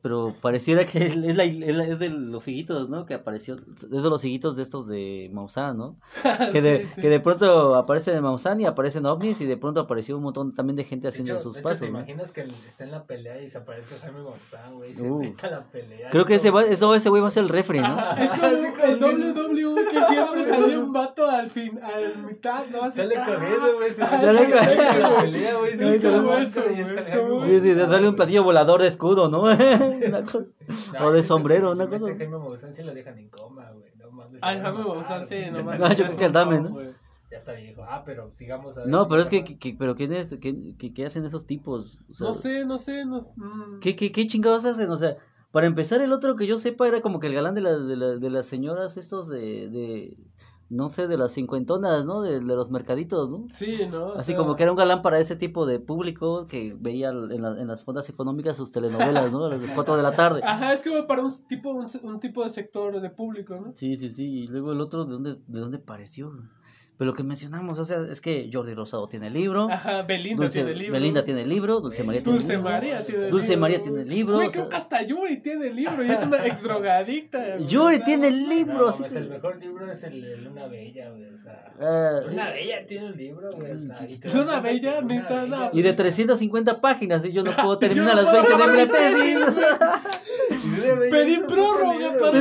Pero pareciera que es, la- es la- es de los higuitos, ¿no? Que apareció. Es de los higuitos de estos de Maussan, ¿no? Que de, Sí, sí. que de pronto aparece de Maussan y aparecen ovnis y de pronto apareció un montón también de gente De haciendo hecho, sus de hecho, pasos, ¿te ¿no? imaginas que está en la pelea y se aparece Jaime González, güey? y Se Uh. meta a la pelea. Creo que ese, va, eso, ese güey va a ser el refri, ¿no? Es como el WWE que siempre salía un vato al fin, al mitad, ¿no? Así, Sale ¡ah! corriendo, güey. La corriendo, la pelea, güey. Sí, Sí, darle un platillo volador de escudo, ¿no? Una cosa- O de sombrero, una cosa. Jaime Maussan sí lo dejan en coma, güey. No mames. Ay, Jaime Maussan, sí, no mames. No, yo creo que el Dame, ¿no? Ya está viejo. Ah, pero sigamos a ver. No, pero es que, que- pero ¿quién es? ¿Qué, qué, qué hacen esos tipos? O sea, No sé, no sé, no sé. mm. ¿qué, qué, qué chingados hacen? O sea, para empezar, el otro que yo sepa era como que el galán de, las de, la- de las señoras estos de, de, no sé, de las cincuentonas, ¿no? De, de los mercaditos, ¿no? Sí, ¿no? O Así sea, como que era un galán para ese tipo de público que veía en, la- en las fondas económicas sus telenovelas, ¿no? A las 4 de la tarde. Ajá, es como para un tipo, un, un tipo de sector de público, ¿no? Sí, sí, sí. Y luego el otro, ¿de dónde, de dónde pareció? Pero lo que mencionamos, o sea, es que Jordi Rosado tiene libro. Ajá, Belinda Dulce, tiene libro. Belinda tiene libro, Dulce María tiene Dulce libro. María tiene Dulce libro. María tiene libro, Güey, o sea- creo que hasta Yuri tiene libro y es una ex drogadicta. güey. Yuri tiene No, libro, así mames, que- el mejor libro es el de Luna Bella, güey. O sea. Ah, Luna Bella tiene un libro, güey. o sea, Luna Bella, neta, no. y de 350 páginas, y yo no puedo terminar las no 20 de mi tesis. Pedí prórroga libro, para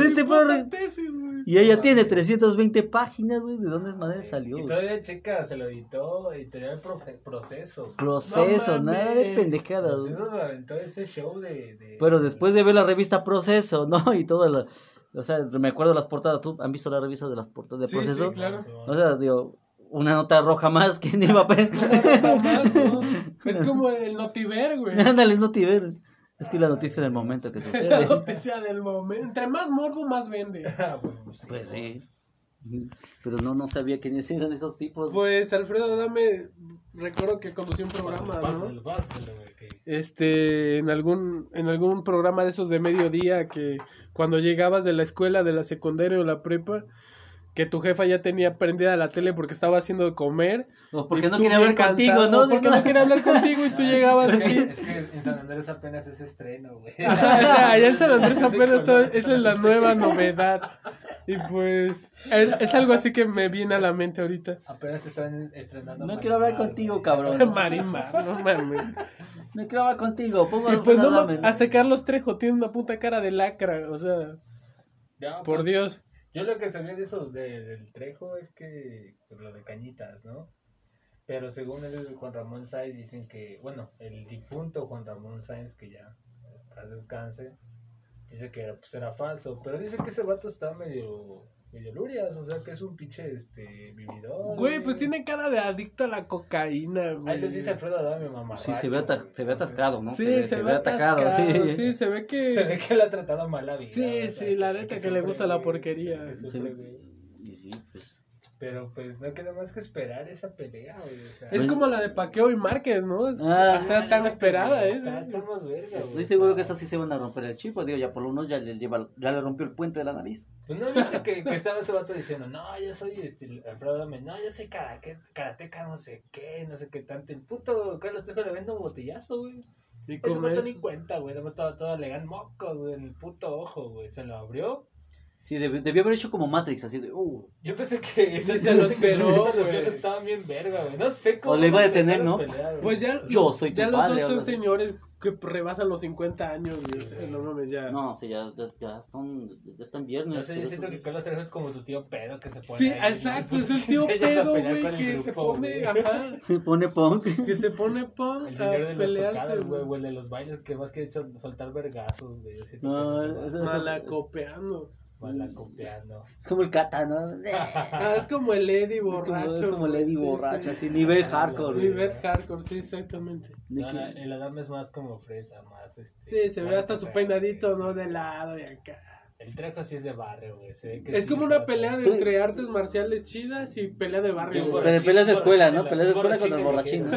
mi tesis, güey. Y ella tiene 320 páginas, güey. ¿De dónde madre salió? Y todavía checa, se lo editó Editorial Proceso. Proceso, No nada de pendejadas. Proceso se aventó ese show de. de- Pero después de ver la revista Proceso, ¿no? Y todo lo... O sea, me acuerdo las portadas. ¿Tú han visto la revista de las portadas de Sí, Proceso? sí, claro. O sea, digo, una nota roja más que ni iba a pe- Nada más, ¿no? Es como el notiver, güey. Ándale, no te ver. Es que la noticia del momento que Es la sucede. noticia del momento. Entre más morbo, más vende. Ah, bueno, sí, Pues güey. sí. Pero no, no sabía quiénes eran esos tipos. Pues Alfredo Dame, recuerdo que conocí un programa, ¿no? Pásalo, Este, en algún, en algún programa de esos de mediodía que cuando llegabas de la escuela, de la secundaria o la prepa, que tu jefa ya tenía prendida la tele porque estaba haciendo de comer. O porque no quería hablar contigo, ¿no? Porque no quería hablar contigo y tú llegabas Es que, así. es que en San Andrés apenas es estreno, güey. Ajá, o sea, allá en San Andrés apenas está, esa es la nueva novedad. Y pues, es, es algo así que me viene a la mente ahorita. Apenas están estrenando. No quiero hablar contigo, cabrón. Marimar, no mames. No quiero hablar contigo. Pongo Y pues no, hasta Carlos Trejo tiene una puta cara de lacra, o sea, Ya, por pues, Dios. Yo lo que sabía de esos de, del Trejo es que pues, lo de Cañitas, ¿no? Pero según el Juan Ramón Sáenz dicen que, bueno, el difunto Juan Ramón Sáenz, que ya para descanse, dice que pues, era falso. Pero dice que ese vato está medio, medio lurias, o sea que es un pinche este, vividor. Güey, pues tiene cara de adicto a la cocaína, güey. Ahí le dice Alfredo Adame, mamá. Sí, se ve, ata- se ve atascado, ¿no? Sí, se, ve atascado, sí. se ve que... Se ve que le ha tratado mal la vida. Sí, o sea, sí, la neta que le gusta la porquería. se ve que Se sufre, ve- güey. Y sí, pues. Pero pues no queda más que esperar esa pelea, güey. O sea, Es como la de Paqueo y Márquez, ¿no? Es- Ah. o sea, tan esperada, ¿eh? Está, está más verga, Estoy güey. seguro que esos sí se van a romper el chip. pues, Digo, ya por lo menos ya le, lleva, ya le rompió el puente de la nariz. Pues no viste que, que estaba ese vato diciendo, no, yo soy este, Alfredo no, yo soy karate, karateca, no sé qué, no sé qué tanto. El puto Carlos Trejo le vende un botellazo, güey. Y Ese como es... ni cuenta, güey. Además estaba todo legal mocos, güey, en el puto ojo, güey. Se lo abrió. Sí, debió, debió haber hecho como Matrix, así de. Uh, Yo pensé que Sí, se lo esperó, esos güey. aviones estaban bien verga, güey. No sé cómo. O le iba a detener, ¿no? pelear. Pues ya, Yo soy tu ya los dos son señores que rebasan los 50 años, güey. O sea, no mames, ya. no, sí, ya, ya, ya están, ya están viernes. No sé, yo siento que Carlos Trejo es como tu tío pedo que se pone. Sí, ahí, exacto, es el tío pedo, güey, que se pone, güey. ajá, Se pone punk. que se pone punk El a señor de las pelearse, tocadas, güey, güey. o el de los bailes que más que sol- soltar vergazos, güey. No, Malacopeando. Es como el kata, ¿no? Ah, es como el Eddie Es como, borracho. es como el Eddie sí, borracho, sí. así, nivel hardcore. güey. Nivel hardcore, sí, exactamente. No, el Adam es más como fresa, más este. Sí, se ve hasta su peinadito, ¿no? sí. De lado y acá. El Trejo sí es de barrio, güey. se ve que Es sí como una pelea de entre artes marciales chidas y pelea de barrio. Güey. Pero peleas de escuela, ¿no? borrachín Peleas de escuela contra el borrachín,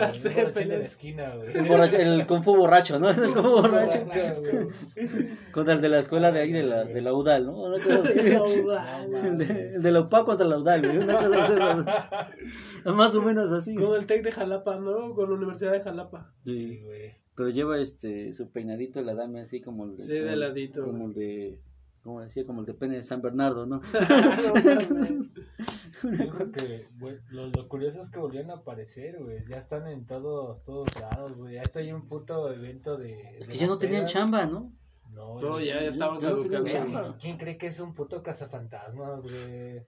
de esquina, güey. El, borracho- el Kung Fu borracho, ¿no? El Kung Fu borracho. güey. Contra el de la escuela de ahí, de la, de la UDAL, ¿no? Una cosa así. El de, el de la UPA contra la UDAL, güey. Una cosa así. Más o menos así. Con el TEC de Jalapa, ¿no? Con la Universidad de Jalapa. Sí, güey. Pero lleva este su peinadito la dame así como el de. Sí, de como ladito. Como el de. ¿Cómo decía? Como el de pene de San Bernardo, ¿no? Dijo que, güey, lo, lo curioso es que volvieron a aparecer, güey. Ya están en todos, todos lados, güey. Ya está ahí un puto evento de. Es de que ya no tenían chamba, ¿no? No, No, ya- ya, ya estaban no caducando. ¿Quién cree que es un puto cazafantasmas, güey?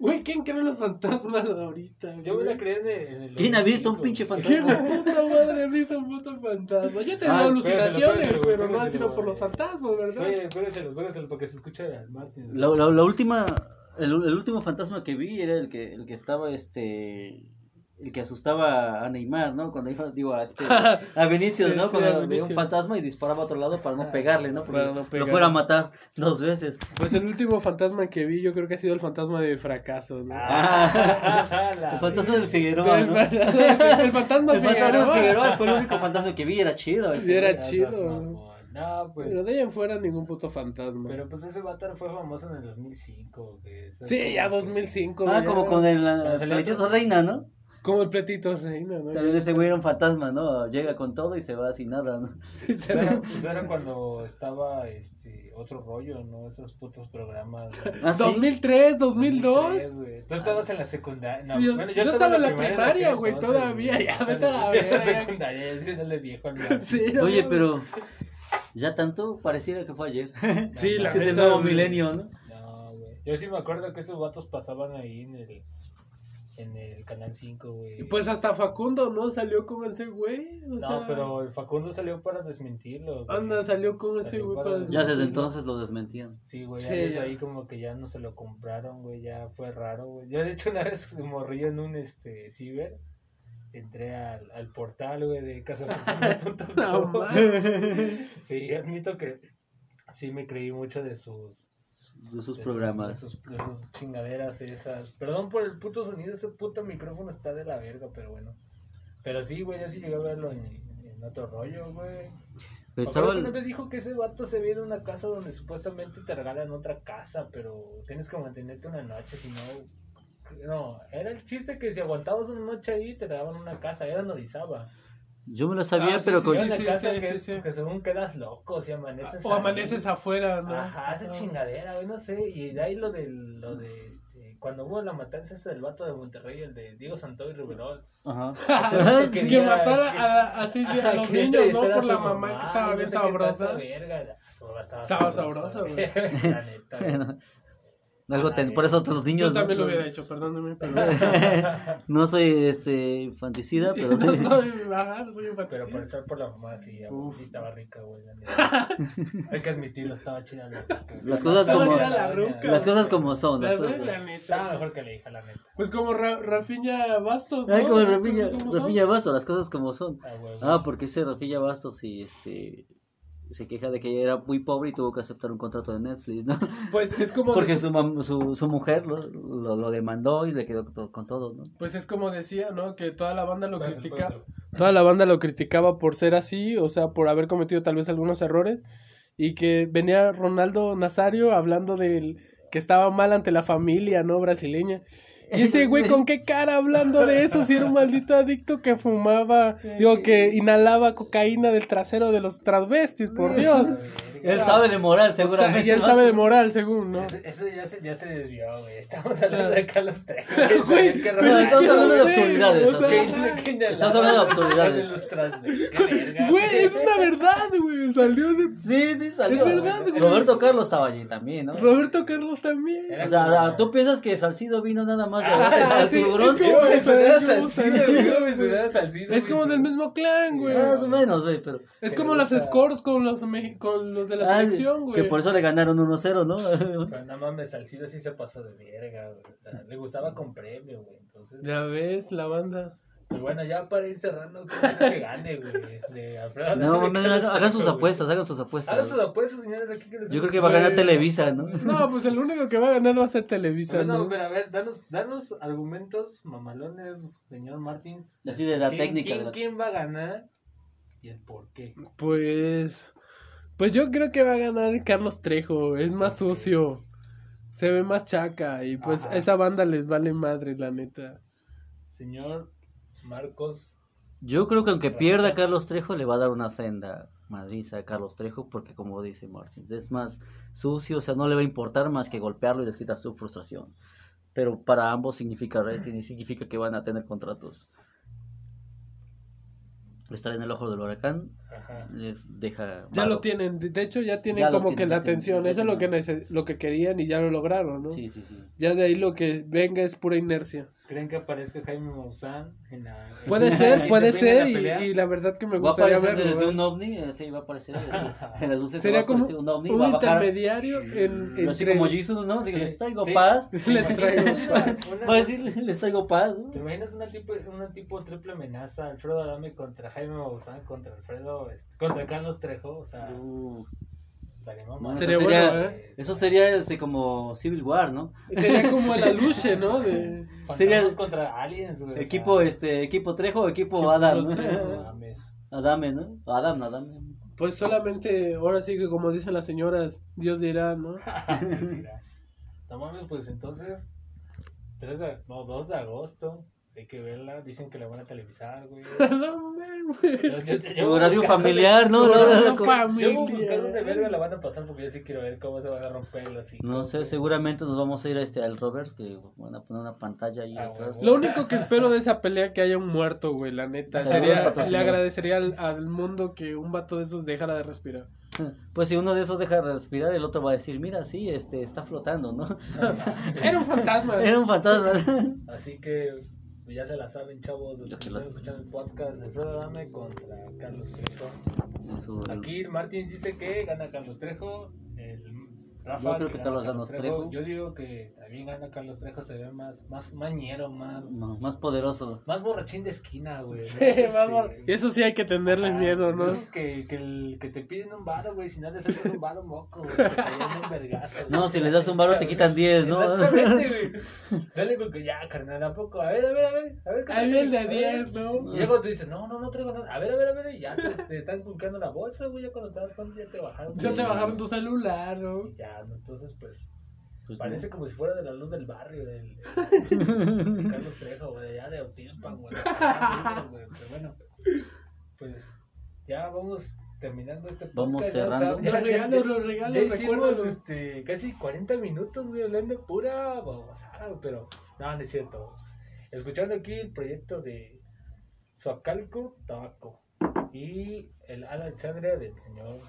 Güey, ¿quién cree en los fantasmas ahorita? Yo me la creí en el, ¿Quién ha visto un 95, pinche. ¿Quién fantasma? de puta madre ha visto un puto fantasma? Yo he tenido Ah, alucinaciones, espéraselo, pero no ha sido por los fantasmas, ¿verdad? Oye, juégaselo, juégaselo porque se escucha al Martín. La, la- la última, el, el último fantasma que vi era el que, el que estaba, este, el que asustaba a Neymar, ¿no? Cuando iba, digo, a, este, a Vinicius, Sí, ¿no? sí, Cuando veía un fantasma y disparaba a otro lado para no pegarle, ¿no? Porque Para no lo fuera a matar dos veces. Pues el último fantasma que vi yo creo que ha sido el fantasma de fracaso, ¿no? Ah, el fantasma del Figueroa, ¿no? fantasma- el fantasma El fantasma del Figueroa. Figueroa fue el único fantasma que vi, era chido. ese, Sí, era chido. No, pues. Pero de ahí en fuera ningún puto fantasma. Pero pues ese vato fue famoso en el 2005. Que eso sí, ya que- 2005. Ah, ya. como con el, la, Reina, ¿no? Como el platito reina, ¿no? También ese güey era un fantasma, ¿no? Llega con todo y se va sin nada, ¿no? Pues era, pues era cuando estaba este otro rollo, ¿no? Esos putos programas. Ah, sí. 2003, 2002. 2003, güey. Tú estabas en la secundaria. No, Yo- bueno, yo estaba en la primaria, güey, todavía, ya, vete a la verga, secundaria, diciéndole viejo al. Sí, Oye, pero ya tanto pareciera que fue ayer. Sí, la Es el nuevo milenio, ¿no? No, güey. Yo sí me acuerdo que esos vatos pasaban ahí en el, en el Canal 5, güey. Pues hasta Facundo, ¿no? Salió con ese güey. O No, sea, pero el Facundo salió para desmentirlo. güey. Anda, salió con ese Salió güey para para desmentirlo. Ya desde entonces lo desmentían. Sí, güey, ya Sí, ya. ahí como que ya no se lo compraron, güey, ya fue raro, güey. Yo de hecho una vez morrí en un este ciber, entré al, al portal, güey, de No, casafortuna.com. mames. sí, admito que sí me creí mucho de sus De sus programas. de sus, de sus chingaderas esas. Perdón por el puto sonido, ese puto micrófono está de la verga, pero bueno. Pero sí, güey, yo sí llegué a verlo en, en otro rollo, güey. Estaba que una vez dijo que ese vato se viene a una casa donde supuestamente te regalan otra casa, pero tienes que mantenerte una noche, si no... No, era el chiste que si aguantabas una noche ahí te daban una casa, era en Orizaba. Yo me lo sabía, Ah, sí, pero sí, con... Sí, sí, casa que, sí, es- sí. que según quedas loco, si amaneces O ahí. amaneces afuera, ¿no? Ajá, esa chingadera, güey, no sé. Y de ahí lo de, lo de este, cuando hubo la matanza esta del vato de Monterrey, el de Diego Santoy Riverol. Ajá. Ese vato que quería- mató a, así, sí, a los niños, ¿no? Por la mamá que estaba no bien sabrosa. verga. Mamá Estaba, Estaba sabrosa, güey. La neta. Algo ten- Por eso los niños... Yo también lo hubiera hecho, perdóname, pero... No soy este infanticida, pero no soy, ajá, no soy un Pero por estar por la mamá, sí, sí estaba rica, güey. la neta. Hay que admitirlo, estaba chida la. Las cosas Estaba como- chida la ruca, las cosas como son. La cosas... la Estaba neta. mejor que la hija, la neta. Pues como Ra Rafiña Bastos, ¿no? Ay, como Las Rafinha, cosas como son. Rafinha Basto, las cosas como son. Ah, güey, Ah, porque ese Rafinha Bastos sí, este, se queja de que ella era muy pobre y tuvo que aceptar un contrato de Netflix, ¿no? Pues es como... Porque su, mam- su, su mujer lo, lo, lo demandó y le quedó con todo, ¿no? Pues es como decía, ¿no? Que toda la banda lo criticaba. Toda la banda lo criticaba por ser así, o sea, por haber cometido tal vez algunos errores. Y que venía Ronaldo Nazario hablando del que estaba mal ante la familia, ¿no? Brasileña. Y ese güey, ¿con qué cara hablando de eso? Si era un maldito adicto que fumaba, digo, que inhalaba cocaína del trasero de los transvestis, por Dios. Él sabe de moral, O sea, seguramente. y él sabe de moral, según, ¿no? Ese ya, se, ya se desvió, güey. Estamos sea, hablando de Carlos Trejo. Estamos hablando de absurdidades. o sea, ¿ok? ¿Qué- qué inhalaba? Estamos hablando de absurdidades. Güey, es una verdad, güey. Salió de Sí, sí, salió. Es verdad, güey. Roberto Carlos estaba allí también, ¿no? Roberto Carlos también. O sea, como- ¿tú piensas que Salcido vino nada más a Ah, tiburón? es como- Eso, eso, eso, eso, del mismo clan, güey. Más o menos, güey, pero... Es como las scores con los, con los de la Ah, selección, güey. que por eso le ganaron 1-0, ¿no? Pero no mames, Salcido sí se pasó de verga, güey. O sea, le gustaba con premio, güey. Entonces, Ya ves, la banda. pues bueno, ya para ir cerrando, ¿quién cree que gane, güey? De Alfredo No, no, hagan sus apuestas, hagan sus Hagan apuestas. sus apuestas, señores, aquí que les Yo creo que va a ganar Televisa, ¿no? No, pues el único que va a ganar va a ser Televisa, Bueno, ¿no? pero a ver, danos, danos argumentos mamalones, señor Martins. Así de la ¿Quién- técnica. ¿quién, de la- quién va a ganar y el por qué? Pues. Pues yo creo que va a ganar Carlos Trejo. Es más sucio. Se ve más chaca. Y pues Ajá. a esa banda les vale madre, la neta. Señor Marcos. Yo creo que aunque pierda Carlos Trejo, le va a dar una senda madriza a Carlos Trejo, porque como dice Martins, es más sucio, o sea, no le va a importar más que golpearlo y desquitar su frustración. Pero para ambos significa significa que van a tener contratos estar en el ojo del huracán Ajá. les deja... Ya vago. lo tienen, de hecho ya tienen Ya como que tienen, la ya tienen, atención, ya eso es lo que, lo que querían y ya lo lograron, ¿no? Sí, sí, sí. Ya de ahí lo que venga es pura inercia. ¿Creen que aparezca Jaime Maussan en la... en- Puede ser, puede ser, la y, y la verdad que me Va a gustaría aparecer verlo. desde ¿eh? un ovni, así va a aparecer. este, En las luces Sería como un ovni, un va a bajar. intermediario en, Así entre... como Jesus, ¿no? Digo, les traigo Sí. paz. Le traigo paz. Una- Va a decir, les traigo paz. ¿no? ¿Te imaginas una tipo, una tipo triple amenaza? Alfredo Adame contra Jaime Maussan, contra Alfredo, este, contra Carlos Trejo, o sea, Uh, no, mamá. eso Sería sería, bueno, ¿eh? Eso sería este, como Civil War, ¿no? Sería como el aluche, ¿no? De... sería- contra aliens, güey. o sea, Equipo, este, equipo Trejo, equipo Equipo Adam. Trejo. no. Adame, ¿no? Adam, no, Adame. Pues solamente, ahora sí que como dicen las señoras, Dios dirá, ¿no? Mira. No mames, pues entonces, 3 de, no, 2 de agosto, hay que verla, dicen que la van a televisar, güey. no voy Horario buscando- familiar, ¿no? Horario No, fa- Yo buscar dónde verga la van a pasar porque yo sí quiero ver cómo se van a romper así. No sé, seguramente nos vamos a ir a este, al Roberts, que van a poner una pantalla ahí Ah, atrás. Lo único que espero de esa pelea que haya un muerto, güey, la neta. Sería Sería, le agradecería al, al mundo que un vato de esos dejara de respirar. Pues si uno de esos deja de respirar, el otro va a decir, mira, sí, este, está flotando, ¿no? Era un fantasma. Era un fantasma. Así que pues, ya se la saben, chavos, los Ya que están escuchando el podcast de Alfredo Adame contra Carlos Trejo. Aquí Martín dice que gana Carlos Trejo. El Rafa Yo creo que Carlos gana Trejo. Yo digo que también gana Carlos Trejo, se ve más, más mañero, más, no, más poderoso. más borrachín de esquina, güey. Sí, Más, este. Eso sí hay que tenerle ah, miedo, ¿no? esos Que, que, el, que te piden un varo, güey, si no le sacas un varo moco, güey, te dan un vergazo. No, si les das un varo te quitan 10, ¿no? Exactamente, güey. Sale con que ya, carnal, ¿a poco? A ver, a ver, a ver. A ver, ¿qué Ahí el de sale? A ver. 10, ¿no? Y luego tú dices, no, no, no traigo nada. A ver, a ver, a ver. Ya te, te están buscando la bolsa, güey. Ya cuando te das cuenta, ya te bajaron. Ya te bajaron tu celular, ¿no? Ya, entonces, pues, Pues, parece no. como si fuera de la luz del barrio, del, de Carlos Trejo, güey, allá de Autilpan, güey. de Pero bueno, pues, ya vamos terminando este podcast. Vamos cerrando. ya- Los regalos, los regalos, ya hicimos recuérdalo. este, casi 40 minutos, güey, hablando de pura babosada, pero no, no es cierto. Escuchando aquí el proyecto de Zoacalco Tabaco y el Alexandria del señor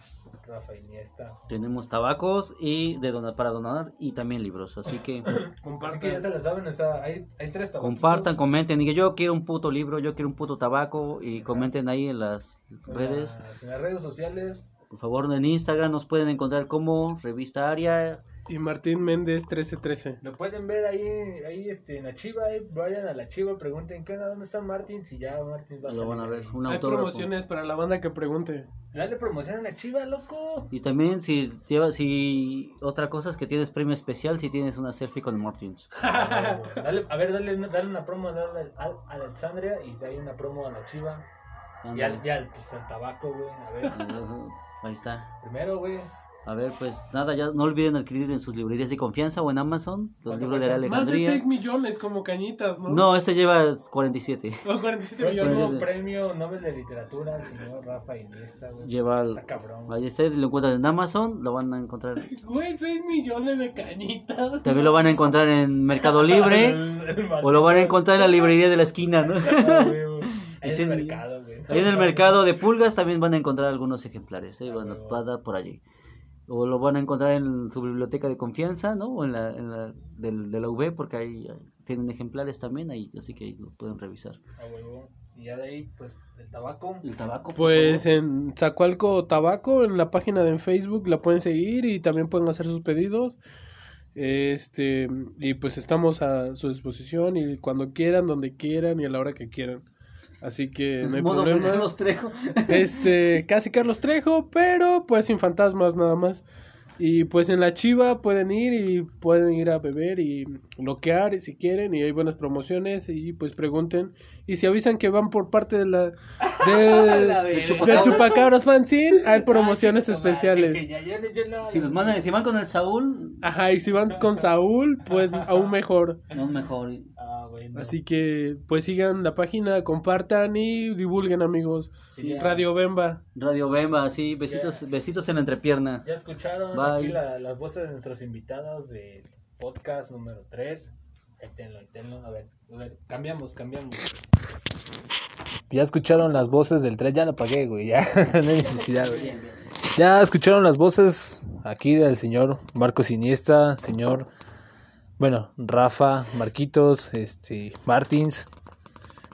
Rafa Iniesta. Tenemos tabacos y de donar, para donar y también libros. Así que Así que ya se la saben, o sea, hay, hay tres tabacos. compartan, comenten. Digan, yo quiero un puto libro, yo quiero un puto tabaco. Y comenten ahí en las redes. En las redes sociales. Por favor, en Instagram nos pueden encontrar como Revista Aria. Y Martín Méndez 1313. Lo pueden ver ahí, ahí este, en la chiva, ahí vayan a la chiva, pregunten ¿qué onda? ¿Dónde está Martín? Si ya Martín va a Lo van a salir ver. Un Hay autógrafo. promociones para la banda que pregunte. Dale promoción a la chiva, loco. Y también si llevas, si otra cosa es que tienes premio especial si tienes una selfie con Martins. Dale, a ver, dale, una- dale una promo dale al, a Alexandria y de ahí una promo a la chiva. Y al, y al, pues, al tabaco, güey. A ver, Ahí está. primero, güey. A ver, pues nada, ya no olviden adquirir en sus librerías de confianza o en Amazon los ¿Cuánto libros de la cuesta? Más de Alejandría. 6 millones como cañitas, ¿no? No, este lleva 47. O 47 Próximo millones. premio Nobel de Literatura al señor Rafa Iniesta, güey. Lleva Está cabrón. Ahí ustedes lo encuentran en Amazon, lo van a encontrar. Güey, 6 millones de cañitas. También lo van a encontrar en Mercado Libre El- el o lo van a encontrar en la librería de la esquina, ¿no? Ah. Ahí en el mercado, güey. Ahí en el mercado de pulgas también van a encontrar algunos ejemplares, ¿eh? Ah, van a, huevo. va a dar por allí. O lo van a encontrar en su biblioteca de confianza, ¿no? O en la, en la del, de la UV, porque ahí tienen ejemplares también, ahí, así que ahí lo pueden revisar. A huevo. Y ya de ahí, pues, el tabaco. El tabaco. Pues en Zacualco Tabaco, en la página de Facebook la pueden seguir y también pueden hacer sus pedidos. Este, y pues estamos a su disposición y cuando quieran, donde quieran y a la hora que quieran. Así que no hay Modo problema. Carlos Trejo. Este, casi Carlos Trejo, pero pues sin fantasmas nada más. Y pues en la chiva pueden ir y pueden ir a beber y bloquear si quieren y hay buenas promociones y pues pregunten. Y si avisan que van por parte de la del, La del verga. Chupacabras Fanzine, hay promociones Ay, especiales. que ya- Si los mandan, si van con el Saúl, Ajá, y si van con Saúl, pues aún mejor. no mejor. Bueno. Así que pues sigan la página, compartan y divulguen amigos. Sí. Radio Bemba. Radio Bemba, sí, besitos, besitos en la entrepierna. Ya escucharon Bye. aquí la- las voces de nuestros invitados del podcast número 3. Ahí tenlo, ahí tenlo. A ver, a ver, cambiamos, cambiamos. Ya escucharon las voces del 3, ya lo apagué, güey, ya no hay necesidad, güey. Ya escucharon las voces aquí del señor Marco Siniesta, señor, bueno, Rafa, Marquitos, este, Martins.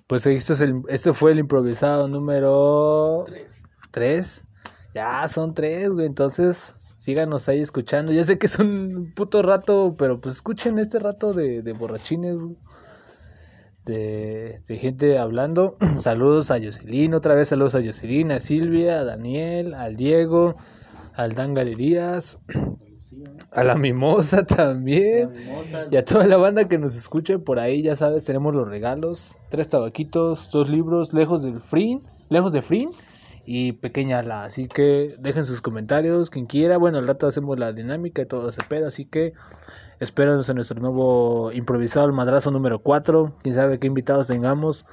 Pues este, es el, este fue el improvisado número Tres. 3. Ya son tres, güey. Entonces, síganos ahí escuchando. Ya sé que es un puto rato, pero pues escuchen este rato de, de borrachines, de gente hablando. saludos a Jocelyn, otra vez saludos a Jocelyn, a Silvia, a Daniel, al Diego, al Dan Galerías, a la Mimosa también. Mimosa, Y a toda la banda que nos escuche por ahí, ya sabes, tenemos los regalos. Tres tabaquitos, dos libros, lejos del Frin, lejos de Frin y pequeña la. Así que dejen sus comentarios, quien quiera. Bueno, al rato hacemos la dinámica y todo ese pedo, así que espérenos en nuestro nuevo improvisado el madrazo número 4. Quién sabe qué invitados tengamos,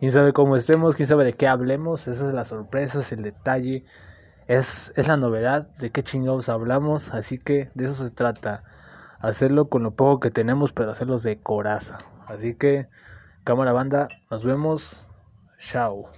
quién sabe cómo estemos, quién sabe de qué hablemos. Esa es la sorpresa, es el detalle. Es, es la novedad de qué chingados hablamos, así que de eso se trata hacerlo con lo poco que tenemos, pero hacerlos de coraza. Así que, cámara banda, nos vemos. Chao.